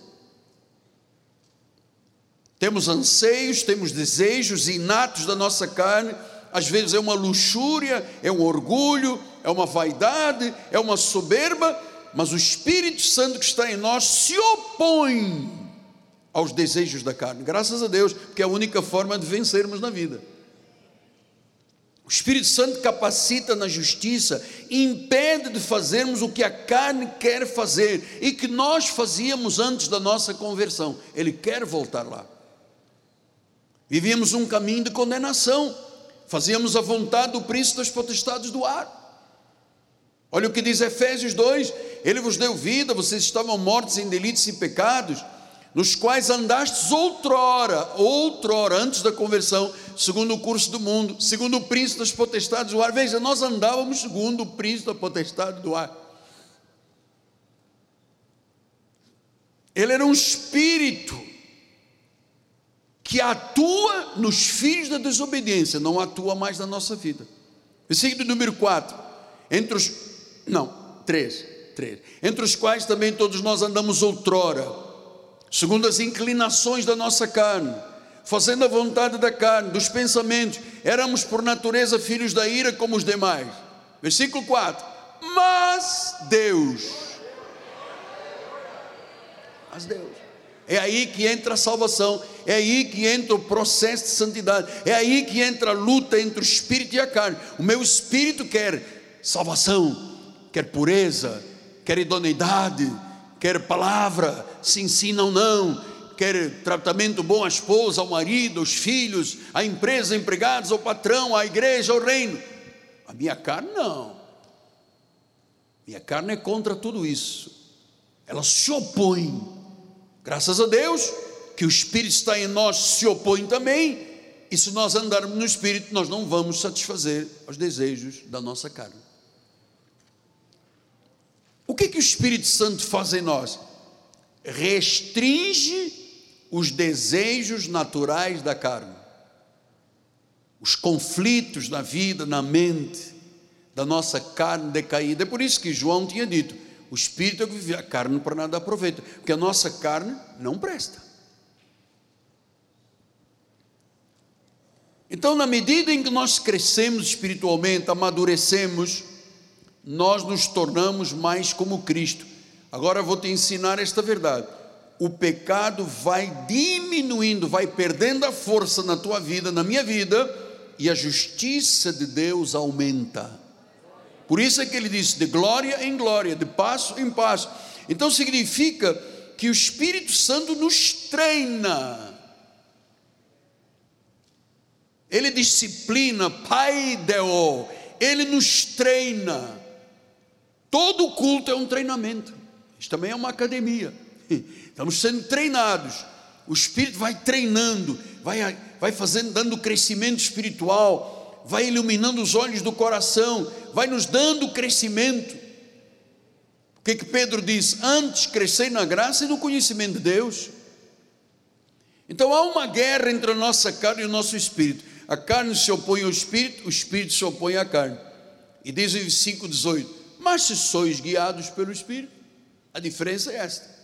Temos anseios, temos desejos inatos da nossa carne, às vezes é uma luxúria, é um orgulho, é uma vaidade, é uma soberba, mas o Espírito Santo que está em nós se opõe aos desejos da carne. Graças a Deus, porque é a única forma de vencermos na vida. O Espírito Santo capacita na justiça, impede de fazermos o que a carne quer fazer e que nós fazíamos antes da nossa conversão. Ele quer voltar lá. Vivíamos um caminho de condenação, fazíamos a vontade do príncipe das potestades do ar. Olha o que diz Efésios 2: Ele vos deu vida, vocês estavam mortos em delitos e pecados nos quais andastes outrora, outrora, antes da conversão, segundo o curso do mundo, segundo o príncipe das potestades do ar. Veja, nós andávamos segundo o príncipe da potestade do ar. Ele era um espírito que atua nos filhos da desobediência, não atua mais na nossa vida. Versículo número 4. Entre os. Não, 3. 3. Entre os quais também todos nós andamos outrora segundo as inclinações da nossa carne, fazendo a vontade da carne, dos pensamentos, éramos por natureza filhos da ira como os demais. Versículo 4: Mas Deus, mas Deus, é aí que entra a salvação, é aí que entra o processo de santidade, é aí que entra a luta entre o espírito e a carne. O meu espírito quer salvação, quer pureza, quer idoneidade, quer palavra, se ensina ou não, quer tratamento bom à esposa, ao marido, aos filhos, à empresa, empregados, ao patrão, à igreja, ao reino. A minha carne não. Minha carne é contra tudo isso. Ela se opõe. Graças a Deus que o Espírito está em nós se opõe também. E se nós andarmos no Espírito, nós não vamos satisfazer os desejos da nossa carne. O que, que o Espírito Santo faz em nós? Restringe os desejos naturais da carne, os conflitos na vida, na mente, da nossa carne decaída. É por isso que João tinha dito: o espírito é que vive, a carne para nada aproveita, porque a nossa carne não presta. Então, na medida em que nós crescemos espiritualmente, amadurecemos, nós nos tornamos mais como Cristo. Agora vou te ensinar esta verdade. O pecado vai diminuindo, vai perdendo a força na tua vida, na minha vida, e a justiça de Deus aumenta. Por isso é que ele diz: de glória em glória, de passo em passo. Então significa que o Espírito Santo nos treina. Ele disciplina, Pai deo, ele nos treina. Todo culto é um treinamento. Isso também é uma academia. [laughs] Estamos sendo treinados. O Espírito vai treinando, vai, vai fazendo, dando crescimento espiritual, vai iluminando os olhos do coração, vai nos dando crescimento. O que, que Pedro diz? Antes crescei na graça e no conhecimento de Deus. Então há uma guerra entre a nossa carne e o nosso espírito. A carne se opõe ao espírito, o espírito se opõe à carne. E diz o versículo 18: Mas se sois guiados pelo espírito, a diferença é esta.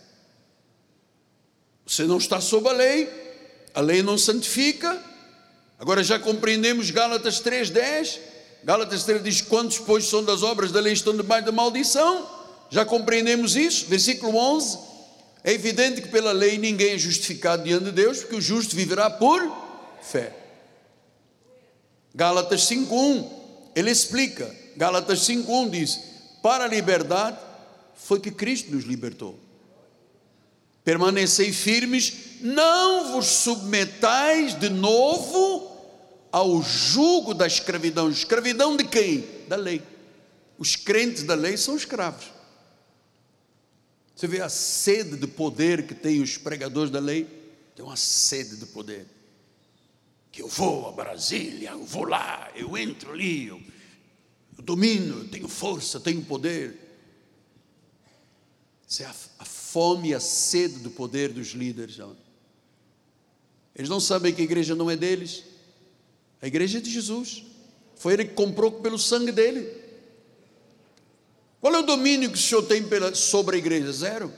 Você não está sob a lei, a lei não santifica. Agora já compreendemos Gálatas 3:10. Gálatas 3 diz: Quantos, pois, são das obras da lei estão debaixo da maldição? Já compreendemos isso. Versículo 11. É evidente que pela lei ninguém é justificado diante de Deus, porque o justo viverá por fé. Gálatas 5:1, ele explica. Gálatas 5:1 diz: "Para a liberdade foi que Cristo nos libertou. Permanecei firmes, não vos submetais de novo ao jugo da escravidão. Escravidão de quem? Da lei. Os crentes da lei são escravos. Você vê a sede de poder que tem os pregadores da lei? Tem uma sede de poder que eu vou a Brasília, eu vou lá, eu entro ali, eu, eu domino, eu tenho força, tenho poder. Isso é a, a fome e a sede do poder dos líderes. Eles não sabem que a igreja não é deles, a igreja é de Jesus. Foi ele que comprou pelo sangue dele. Qual é o domínio que o Senhor tem sobre a igreja? Zero.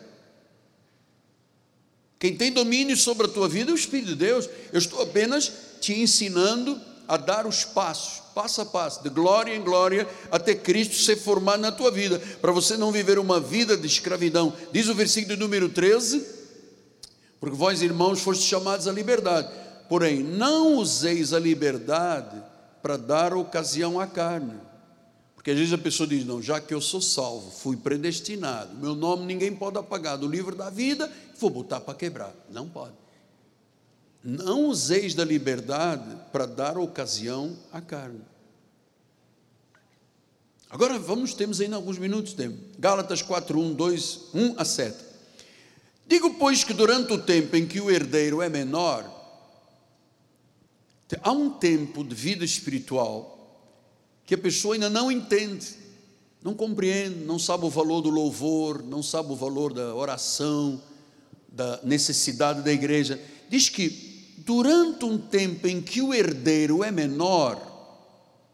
Quem tem domínio sobre a tua vida é o Espírito de Deus. Eu estou apenas te ensinando a dar os passos, passo a passo, de glória em glória, até Cristo ser formado na tua vida, para você não viver uma vida de escravidão. Diz o versículo número 13: Porque vós, irmãos, fostes chamados à liberdade, porém, não useis a liberdade para dar ocasião à carne. Porque às vezes a pessoa diz: Não, já que eu sou salvo, fui predestinado, meu nome ninguém pode apagar do livro da vida, vou botar para quebrar. Não pode. Não useis da liberdade para dar ocasião à carne. Agora vamos, temos ainda alguns minutos de tempo. Gálatas 4, 1, 2, 1 a 7. Digo, pois, que durante o tempo em que o herdeiro é menor, há um tempo de vida espiritual que a pessoa ainda não entende, não compreende, não sabe o valor do louvor, não sabe o valor da oração, da necessidade da igreja. Diz que durante um tempo em que o herdeiro é menor,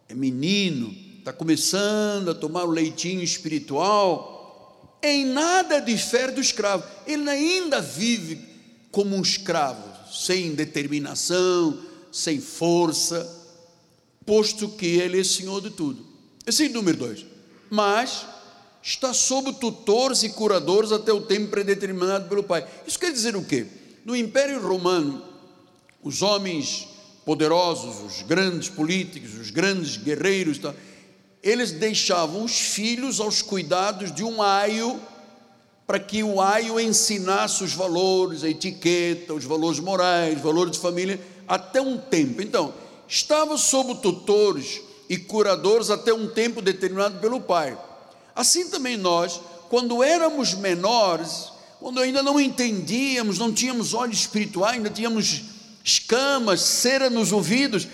é menino, está começando a tomar o leitinho espiritual, em nada difere do escravo. Ele ainda vive como um escravo, sem determinação, sem força, posto que ele é senhor de tudo. Esse é número dois. Mas está sob tutores e curadores até o tempo predeterminado pelo Pai. Isso quer dizer o quê? No Império Romano, os homens poderosos, os grandes políticos, os grandes guerreiros, tá? eles deixavam os filhos aos cuidados de um aio, para que o aio ensinasse os valores, a etiqueta, os valores morais, os valores de família, até um tempo. Então, estava sob tutores e curadores até um tempo determinado pelo pai. Assim também nós, quando éramos menores, quando ainda não entendíamos, não tínhamos olhos espirituais, ainda tínhamos escamas, cera nos ouvidos,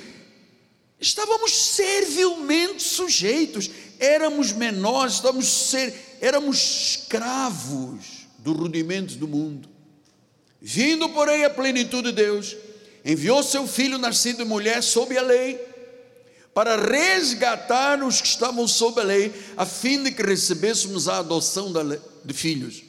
estávamos servilmente sujeitos, éramos menores, estávamos ser, éramos escravos dos rudimentos do mundo. Vindo, porém, a plenitude de Deus, enviou seu filho nascido de mulher sob a lei, para resgatar os que estavam sob a lei, a fim de que recebêssemos a adoção de filhos.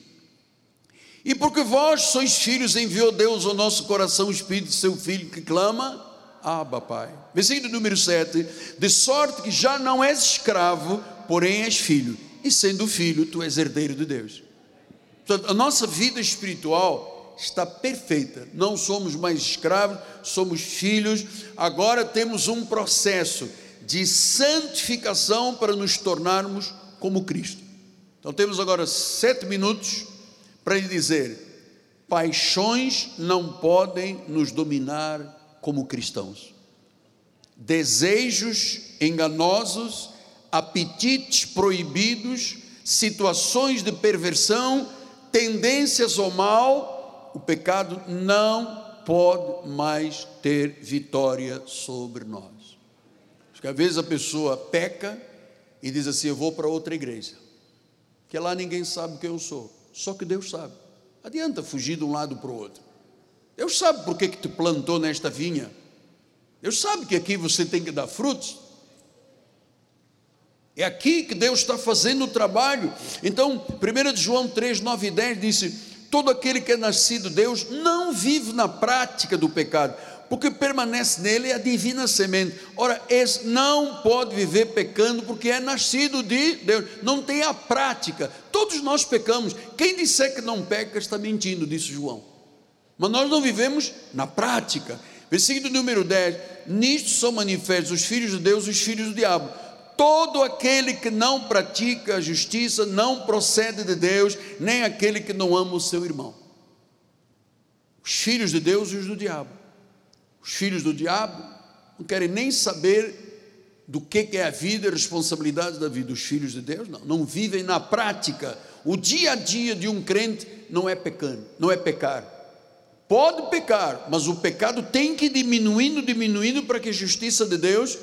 E porque vós sois filhos, enviou Deus ao nosso coração o Espírito de seu Filho que clama, Abba, Pai. Versículo número 7: De sorte que já não és escravo, porém és filho, e sendo filho, tu és herdeiro de Deus. Portanto, a nossa vida espiritual está perfeita, não somos mais escravos, somos filhos, agora temos um processo de santificação para nos tornarmos como Cristo. Então temos agora sete minutos para lhe dizer: paixões não podem nos dominar como cristãos. Desejos enganosos, apetites proibidos, situações de perversão, tendências ao mal, o pecado não pode mais ter vitória sobre nós. Porque às vezes a pessoa peca e diz assim: Eu vou para outra igreja, que lá ninguém sabe quem eu sou. Só que Deus sabe. Adianta fugir de um lado para o outro. Deus sabe por que, te plantou nesta vinha. Deus sabe que aqui você tem que dar frutos. É aqui que Deus está fazendo o trabalho. Então, 1 João 3, 9 e 10 disse: Todo aquele que é nascido de Deus não vive na prática do pecado, porque permanece nele a divina semente. Ora, esse não pode viver pecando porque é nascido de Deus, não tem a prática. Todos nós pecamos. Quem disser que não peca está mentindo, disse João. Mas nós não vivemos na prática. Versículo número 10: Nisto são manifestos os filhos de Deus e os filhos do diabo. Todo aquele que não pratica a justiça não procede de Deus, nem aquele que não ama o seu irmão. Os filhos de Deus e os do diabo. Os filhos do diabo não querem nem saber do que é a vida e responsabilidade da vida. Os filhos de Deus não, não vivem na prática. O dia a dia de um crente não é pecando, não é pecar. Pode pecar, mas o pecado tem que ir diminuindo, diminuindo para que a justiça de Deus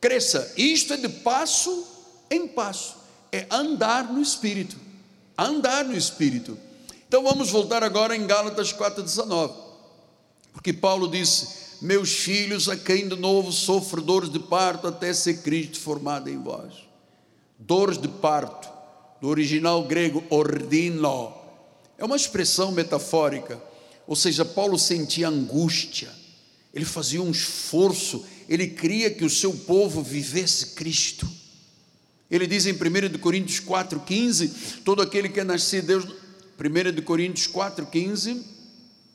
cresça. Isto é de passo em passo, é andar no Espírito, andar no Espírito. Então vamos voltar agora em Gálatas 4,19. Porque Paulo disse: Meus filhos, a quem de novo sofre dores de parto até ser Cristo formado em vós. Dores de parto, do original grego ordino, é uma expressão metafórica, ou seja, Paulo sentia angústia, ele fazia um esforço, ele queria que o seu povo vivesse Cristo. Ele diz em 1 Coríntios 4,15: todo aquele que é nascido de Deus, 1 Coríntios 4,15,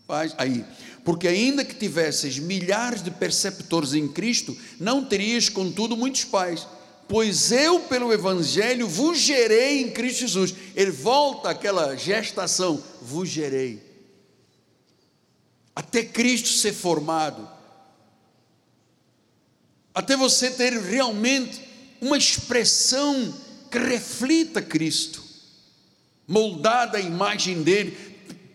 faz aí, porque ainda que tivesses milhares de perceptores em Cristo, não terias, contudo, muitos pais. Pois eu, pelo Evangelho, vos gerei em Cristo Jesus. Ele volta àquela gestação, vos gerei. Até Cristo ser formado. Até você ter realmente uma expressão que reflita Cristo, moldada à imagem dele.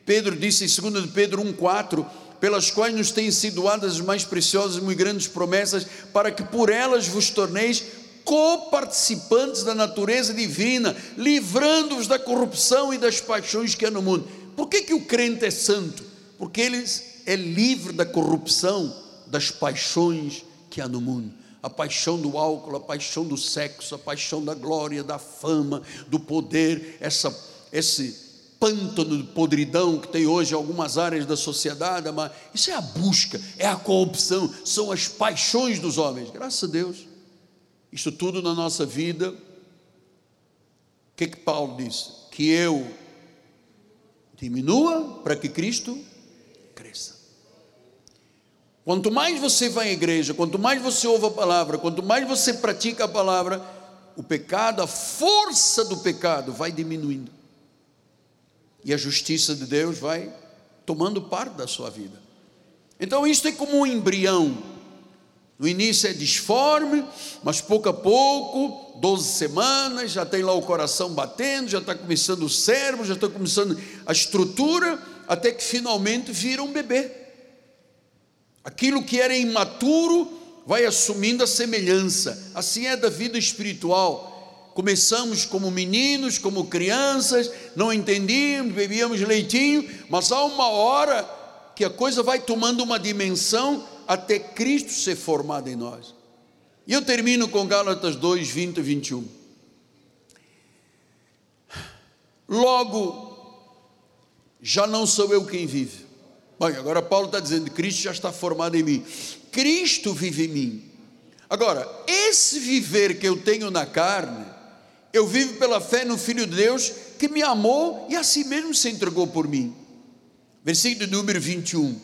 Pedro disse em 2 Pedro 1,4: pelas quais nos têm sido dadas as mais preciosas e muito grandes promessas, para que por elas vos torneis coparticipantes da natureza divina, livrando-vos da corrupção e das paixões que há no mundo. Por que, que o crente é santo? Porque ele é livre da corrupção, das paixões que há no mundo a paixão do álcool, a paixão do sexo, a paixão da glória, da fama, do poder, essa, esse pântano de podridão que tem hoje em algumas áreas da sociedade, mas isso é a busca, é a corrupção, são as paixões dos homens. Graças a Deus, isso tudo na nossa vida. O que que Paulo disse? Que eu diminua para que Cristo cresça. Quanto mais você vai à igreja, quanto mais você ouve a palavra, quanto mais você pratica a palavra, o pecado, a força do pecado vai diminuindo e a justiça de Deus vai tomando parte da sua vida. Então, isto é como um embrião. No início é disforme, mas pouco a pouco, 12 semanas, já tem lá o coração batendo, já está começando o cérebro, já está começando a estrutura, até que finalmente vira um bebê. Aquilo que era imaturo vai assumindo a semelhança. Assim é da vida espiritual. Começamos como meninos, como crianças, não entendíamos, bebíamos leitinho, mas há uma hora que a coisa vai tomando uma dimensão até Cristo ser formado em nós. E eu termino com Gálatas 2, 20 e 21. Logo, já não sou eu quem vive. Bom, agora Paulo está dizendo: Cristo já está formado em mim. Cristo vive em mim. Agora, esse viver que eu tenho na carne, eu vivo pela fé no Filho de Deus que me amou e a si mesmo se entregou por mim. Versículo número 21.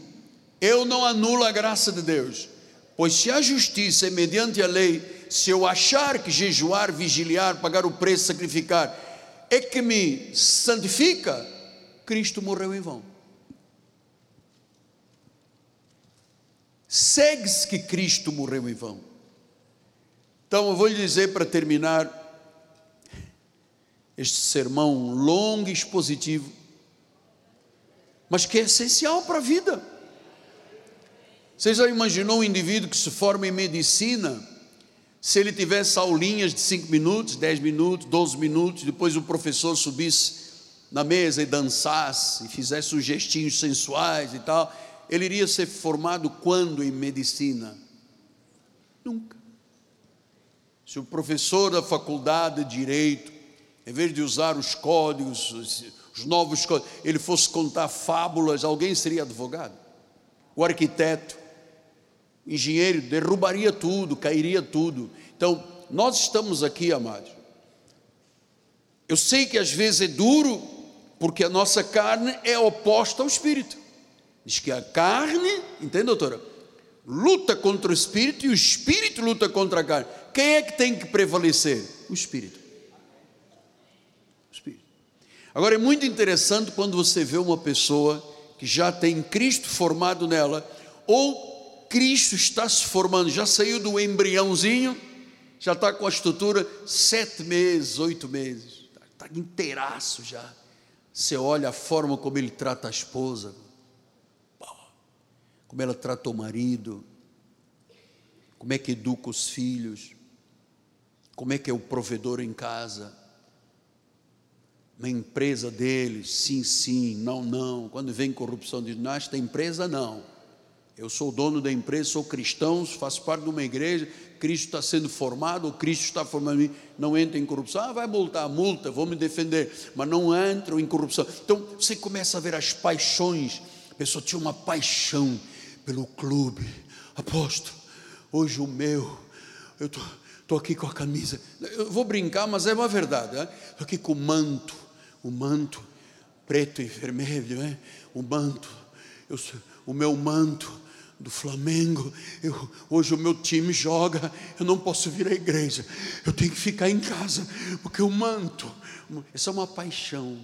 Eu não anulo a graça de Deus, pois se a justiça é mediante a lei, se eu achar que jejuar, vigiliar, pagar o preço, sacrificar, é que me santifica, Cristo morreu em vão. Segue-se que Cristo morreu em vão. Então eu vou lhe dizer para terminar este sermão longo e expositivo, mas que é essencial para a vida. Você já imaginou um indivíduo que se forma em medicina, se ele tivesse aulinhas de 5 minutos, 10 minutos, 12 minutos, depois o professor subisse na mesa e dançasse, e fizesse os gestinhos sensuais e tal, ele iria ser formado quando em medicina? Nunca. Se o professor da faculdade de direito, em vez de usar os códigos, os novos códigos, ele fosse contar fábulas, alguém seria advogado? O arquiteto, engenheiro, derrubaria tudo, cairia tudo. Então, nós estamos aqui, amados. Eu sei que às vezes é duro, porque a nossa carne é oposta ao espírito. Diz que a carne, entende, doutora? Luta contra o espírito e o espírito luta contra a carne. Quem é que tem que prevalecer? O espírito. Agora é muito interessante quando você vê uma pessoa que já tem Cristo formado nela, ou Cristo está se formando, já saiu do embriãozinho, já está com a estrutura sete meses, oito meses, está inteiraço já. Você olha a forma como ele trata a esposa, como ela trata o marido, como é que educa os filhos, como é que é o provedor em casa, na empresa deles, sim, sim, não, não. Quando vem corrupção, diz, não, esta empresa não. Eu sou dono da empresa, sou cristão, faço parte de uma igreja, Cristo está sendo formado, ou Cristo está formando mim, não entra em corrupção. Ah, vai multar, multa, vou me defender, mas não entro em corrupção. Então você começa a ver as paixões. A pessoa tinha uma paixão pelo clube. Apóstolo, hoje o meu, eu estou aqui com a camisa. Eu vou brincar, mas é uma verdade. Estou né? aqui com o manto, o manto preto e vermelho, né? o manto, eu, o meu manto do Flamengo. Eu, hoje o meu time joga, eu não posso vir à igreja, eu tenho que ficar em casa, porque o manto, essa é uma paixão,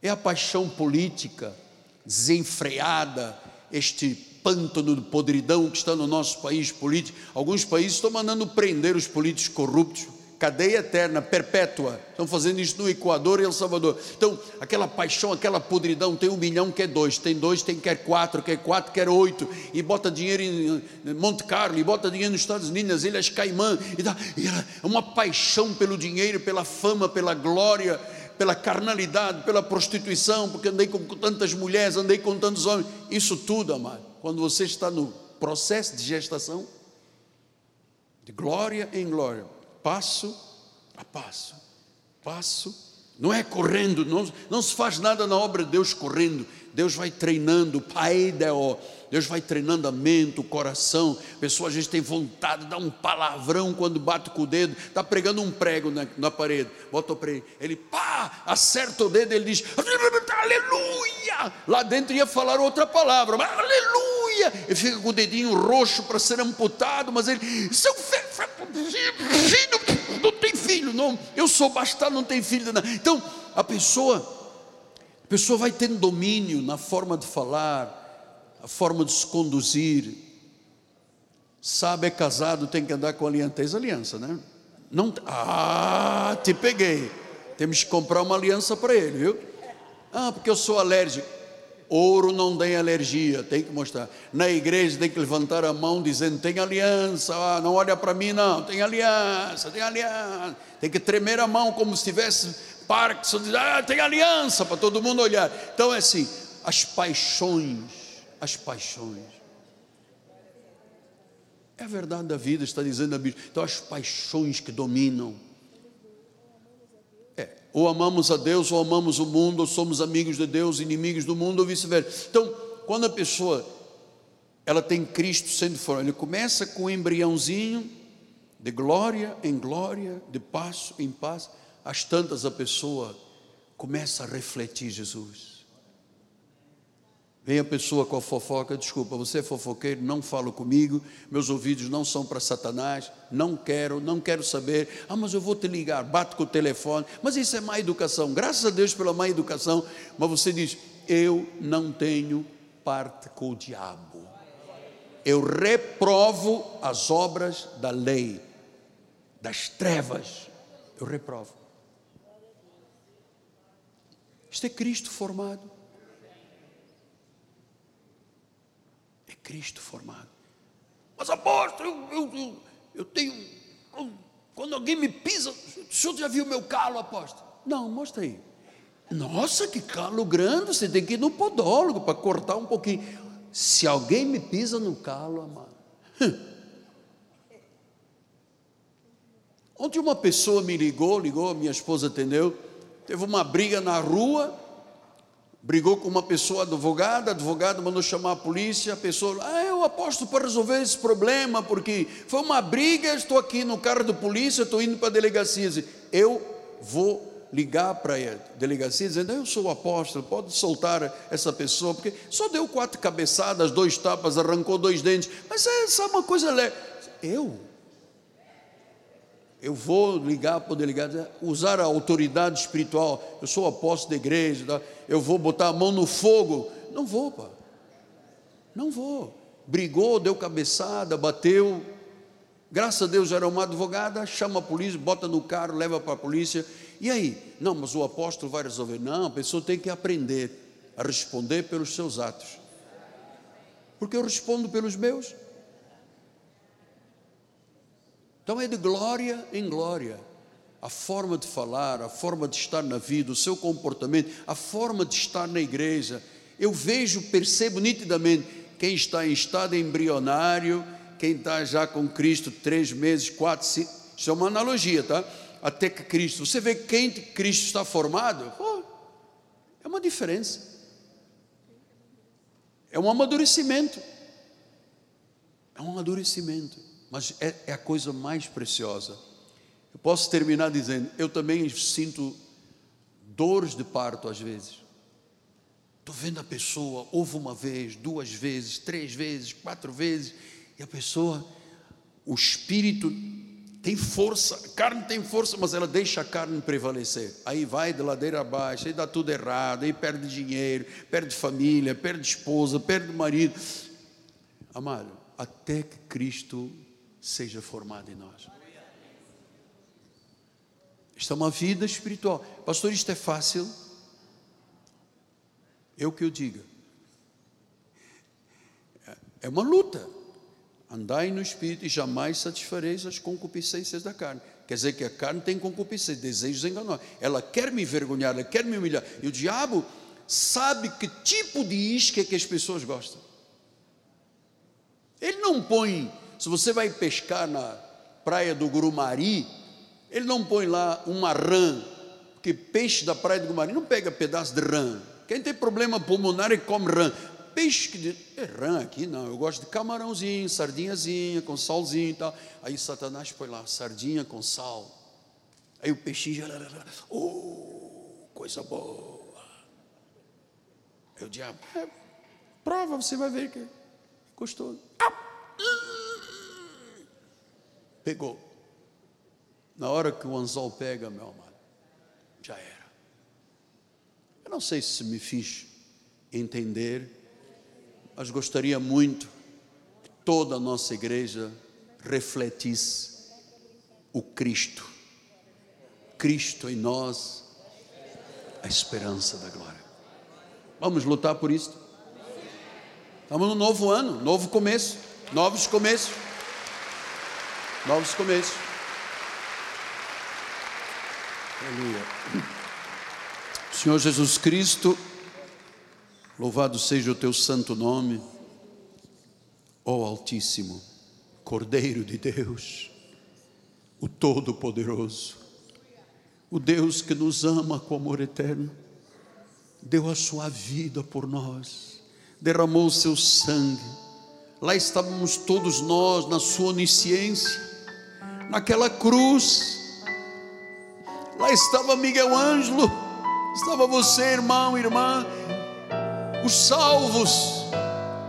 é a paixão política desenfreada, este pântano de podridão que está no nosso país político. Alguns países estão mandando prender os políticos corruptos cadeia eterna, perpétua. Estão fazendo isso no Equador e El Salvador. Então, aquela paixão, aquela podridão, tem um milhão, quer dois, tem dois, tem quer quatro, quer quatro, quer oito, e bota dinheiro em Monte Carlo, e bota dinheiro nos Estados Unidos, nas Ilhas Caimã, e, dá, e é uma paixão pelo dinheiro, pela fama, pela glória, pela carnalidade, pela prostituição, porque andei com tantas mulheres, andei com tantos homens, isso tudo, amado, quando você está no processo de gestação, de glória em glória, passo a passo, passo, não é correndo, não, não se faz nada na obra de Deus correndo, Deus vai treinando, Pai Deo, Deus vai treinando a mente, o coração. A pessoa às vezes tem vontade de dar um palavrão quando bate com o dedo, está pregando um prego na, na parede, bota o prego, ele pá, acerta o dedo, ele diz, aleluia! Lá dentro ia falar outra palavra, mas aleluia! Ele fica com o dedinho roxo para ser amputado, mas ele, seu filho, não tem filho, não, eu sou bastardo, não tem filho, não. Então, a pessoa, a pessoa vai tendo domínio na forma de falar, a forma de se conduzir. Sabe, é casado, tem que andar com aliança. Aliança, né? Não, ah, te peguei. Temos que comprar uma aliança para ele, viu? Ah, porque eu sou alérgico. Ouro não tem alergia, tem que mostrar. Na igreja tem que levantar a mão dizendo: tem aliança, ah, não olha para mim, não, tem aliança, tem aliança. Tem que tremer a mão como se tivesse Parkinson, ah, tem aliança para todo mundo olhar. Então é assim: as paixões as paixões. É a verdade da vida, está dizendo a Bíblia. Então, as paixões que dominam. É, ou amamos a Deus, ou amamos o mundo, ou somos amigos de Deus, inimigos do mundo, ou vice-versa. Então, quando a pessoa ela tem Cristo sendo formado, ele começa com um embriãozinho, de glória em glória, de passo em passo, às tantas a pessoa começa a refletir Jesus. Vem a pessoa com a fofoca, desculpa, você é fofoqueiro, não fala comigo, meus ouvidos não são para Satanás, não quero, não quero saber. Ah, mas eu vou te ligar, bato com o telefone. Mas isso é má educação, graças a Deus pela má educação. Mas você diz: Eu não tenho parte com o diabo. Eu reprovo as obras da lei, das trevas. Eu reprovo. Isto é Cristo formado. Cristo formado. Mas apóstolo, eu, eu, eu, eu tenho. Quando alguém me pisa, o senhor já viu meu calo, apóstolo? Não, mostra aí. Nossa, que calo grande, você tem que ir no podólogo para cortar um pouquinho. Se alguém me pisa no calo, amado. Ontem uma pessoa me ligou, ligou, minha esposa atendeu. Teve uma briga na rua, brigou com uma pessoa advogada, advogado mandou chamar a polícia, a pessoa, ah, eu aposto para resolver esse problema, porque foi uma briga, estou aqui no carro da polícia, estou indo para a delegacia. Eu vou ligar para a delegacia dizendo, eu sou o apóstolo, pode soltar essa pessoa, porque só deu quatro cabeçadas, dois tapas, arrancou dois dentes, mas é uma coisa leve. Eu? Eu vou ligar para o delegado, usar a autoridade espiritual, eu sou apóstolo da igreja, tá? eu vou botar a mão no fogo. Não vou, pá. Não vou. Brigou, deu cabeçada, bateu. Graças a Deus era uma advogada, chama a polícia, bota no carro, leva para a polícia. E aí? Não, mas o apóstolo vai resolver. Não, a pessoa tem que aprender a responder pelos seus atos. Porque eu respondo pelos meus. Então é de glória em glória. A forma de falar, a forma de estar na vida, o seu comportamento, a forma de estar na igreja. Eu vejo, percebo nitidamente quem está em estado embrionário, quem está já com Cristo três meses, quatro, cinco. Isso é uma analogia, tá? Até que Cristo. Você vê quem Cristo está formado? Oh, é uma diferença. É um amadurecimento. É um amadurecimento mas é, é a coisa mais preciosa. Eu posso terminar dizendo: eu também sinto dores de parto às vezes. Estou vendo a pessoa, ouve uma vez, duas vezes, três vezes, quatro vezes, e a pessoa, o espírito tem força, a carne tem força, mas ela deixa a carne prevalecer. Aí vai de ladeira abaixo, aí dá tudo errado, aí perde dinheiro, perde família, perde esposa, perde marido. Amado, até que Cristo seja formado em nós. Isto é uma vida espiritual. Pastor, isto é fácil? Eu que eu diga. É uma luta. Andai no espírito e jamais satisfareis as concupiscências da carne. Quer dizer que a carne tem concupiscência, desejos enganosos. Ela quer me envergonhar, ela quer me humilhar. E o diabo sabe que tipo de isca é que as pessoas gostam. Ele não põe se você vai pescar na praia do Grumari, ele não põe lá uma rã, porque peixe da praia do Grumari não pega pedaço de rã. Quem tem problema pulmonar e come rã. Peixe que é rã aqui, não. Eu gosto de camarãozinho, sardinhazinha, com salzinho e tal. Aí Satanás põe lá, sardinha com sal. Aí o peixinho, oh, coisa boa. Aí o diabo, é, prova, você vai ver que é gostoso. Ah! Pegou. Na hora que o anzol pega, meu amado, já era. Eu não sei se me fiz entender, mas gostaria muito que toda a nossa igreja refletisse o Cristo. Cristo em nós, a esperança da glória. Vamos lutar por isso? Estamos no novo ano, novo começo, novos começos. Novos começos. Aleluia. Senhor Jesus Cristo, louvado seja o teu santo nome, ó Altíssimo, Cordeiro de Deus, o Todo-Poderoso, o Deus que nos ama com amor eterno, deu a sua vida por nós, derramou o seu sangue, lá estávamos todos nós na sua onisciência, naquela cruz. Lá estava Miguel Ângelo, estava você, irmão, irmã, os salvos,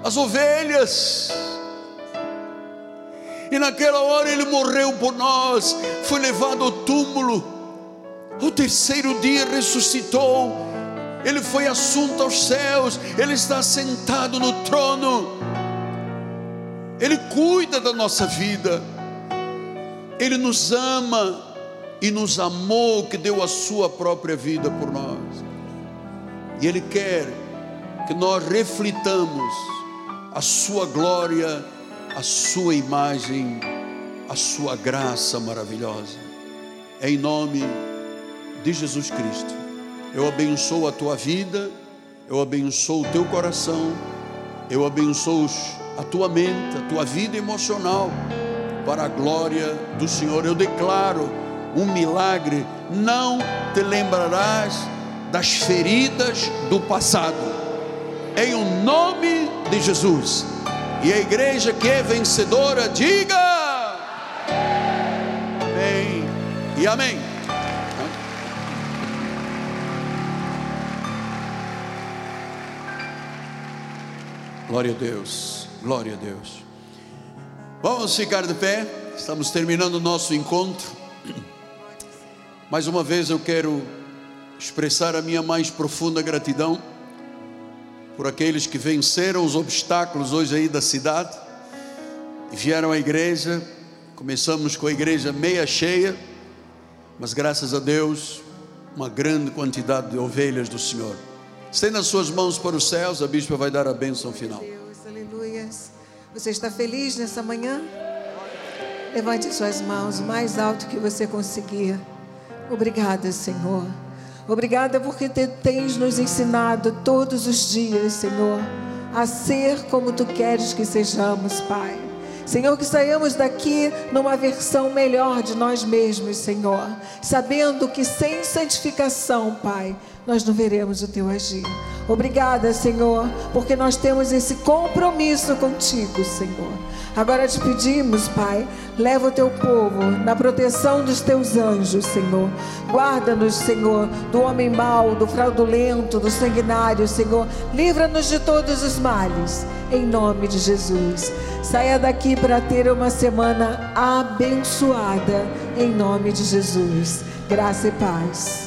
as ovelhas. E naquela hora ele morreu por nós, foi levado ao túmulo. O terceiro dia ressuscitou. Ele foi assunto aos céus, ele está sentado no trono. Ele cuida da nossa vida. Ele nos ama e nos amou, que deu a sua própria vida por nós. E Ele quer que nós reflitamos a Sua glória, a Sua imagem, a Sua graça maravilhosa. Em nome de Jesus Cristo. Eu abençoo a tua vida, eu abençoo o teu coração, eu abençoo a tua mente, a tua vida emocional, para a glória do Senhor. Eu declaro um milagre, não te lembrarás das feridas do passado, em o nome de Jesus. E a igreja que é vencedora, diga amém e amém. Glória a Deus, glória a Deus. Vamos ficar de pé, estamos terminando o nosso encontro. Mais uma vez eu quero expressar a minha mais profunda gratidão por aqueles que venceram os obstáculos hoje aí da cidade e vieram à igreja. Começamos com a igreja meia cheia, mas graças a Deus, uma grande quantidade de ovelhas do Senhor. Estenda as suas mãos para os céus, a bispa vai dar a bênção final. Você está feliz nessa manhã? Levante suas mãos o mais alto que você conseguir. Obrigada, Senhor. Obrigada porque te tens nos ensinado todos os dias, Senhor, a ser como tu queres que sejamos, Pai. Senhor, que saímos daqui numa versão melhor de nós mesmos, Senhor, sabendo que sem santificação, Pai, nós não veremos o teu agir. Obrigada, Senhor, porque nós temos esse compromisso contigo, Senhor. Agora te pedimos, Pai, leva o teu povo na proteção dos teus anjos, Senhor. Guarda-nos, Senhor, do homem mau, do fraudulento, do sanguinário, Senhor. Livra-nos de todos os males, em nome de Jesus. Saia daqui para ter uma semana abençoada, em nome de Jesus. Graça e paz.